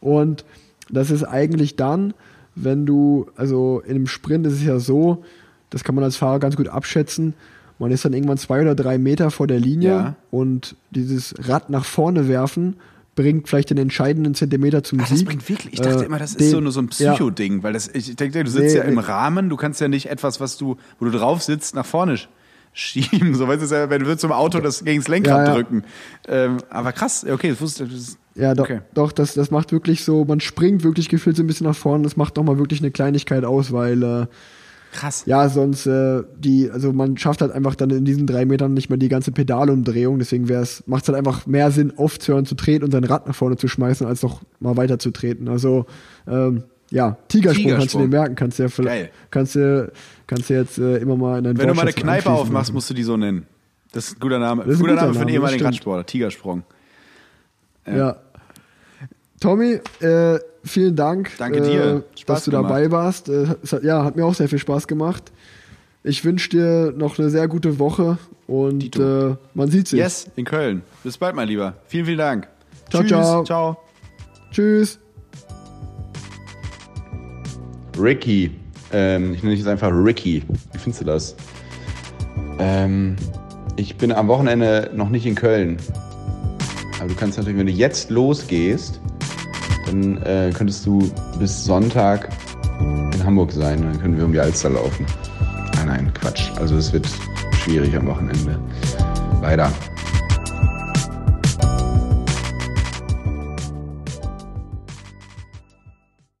Und das ist eigentlich dann, wenn du, also in einem Sprint ist es ja so, das kann man als Fahrer ganz gut abschätzen. Man ist dann irgendwann zwei oder drei Meter vor der Linie Ja. und dieses Rad nach vorne werfen bringt vielleicht den entscheidenden Zentimeter zum Ach, das Sieg. bringt wirklich. Ich dachte Äh, immer, das ist den- so nur so ein ja. Psycho-Ding, weil das, ich denke, du sitzt Nee, ja im nee. Rahmen, du kannst ja nicht etwas, was du, wo du drauf sitzt, nach vorne sch- schieben. So weißt du, ja, wenn du zum Auto das gegen das Lenkrad Ja, ja. drücken. Ähm, aber krass, okay, das wusste das, Ja, doch, Okay. doch das, das macht wirklich so, man springt wirklich gefühlt so ein bisschen nach vorne, das macht doch mal wirklich eine Kleinigkeit aus, weil äh, krass. ja, sonst äh, die, also man schafft halt einfach dann in diesen drei Metern nicht mehr die ganze Pedalumdrehung, deswegen wär's, macht es halt einfach mehr Sinn, aufzuhören zu treten und sein Rad nach vorne zu schmeißen, als doch mal weiter zu treten. Also ähm, ja, Tigersprung, kannst du dir Tigersprung. merken, kannst du ja vielleicht, kannst du, kannst du jetzt äh, immer mal in deinen Wenn du mal eine Wortschatz Kneipe aufmachst, musst du die so nennen. Das ist ein guter Name. Das ist ein guter guter Name für das ehemaligen. Radsportler. Tigersprung. Ja. Tommy, äh, vielen Dank, Danke dir. äh, Spaß dass du gemacht. dabei warst. Äh, es hat, ja, hat mir auch sehr viel Spaß gemacht. Ich wünsche dir noch eine sehr gute Woche und äh, man sieht sich. Yes, in Köln. Bis bald, mein Lieber. Vielen, vielen Dank. Ciao, Tschüss. ciao. ciao. Tschüss. Ricky. Ähm, ich nenne dich jetzt einfach Ricky. Wie findest du das? Ähm, ich bin am Wochenende noch nicht in Köln. Aber du kannst natürlich, wenn du jetzt losgehst, dann äh, könntest du bis Sonntag in Hamburg sein. Dann können wir um die Alster laufen. Nein, nein, Quatsch. Also es wird schwierig am Wochenende. Leider.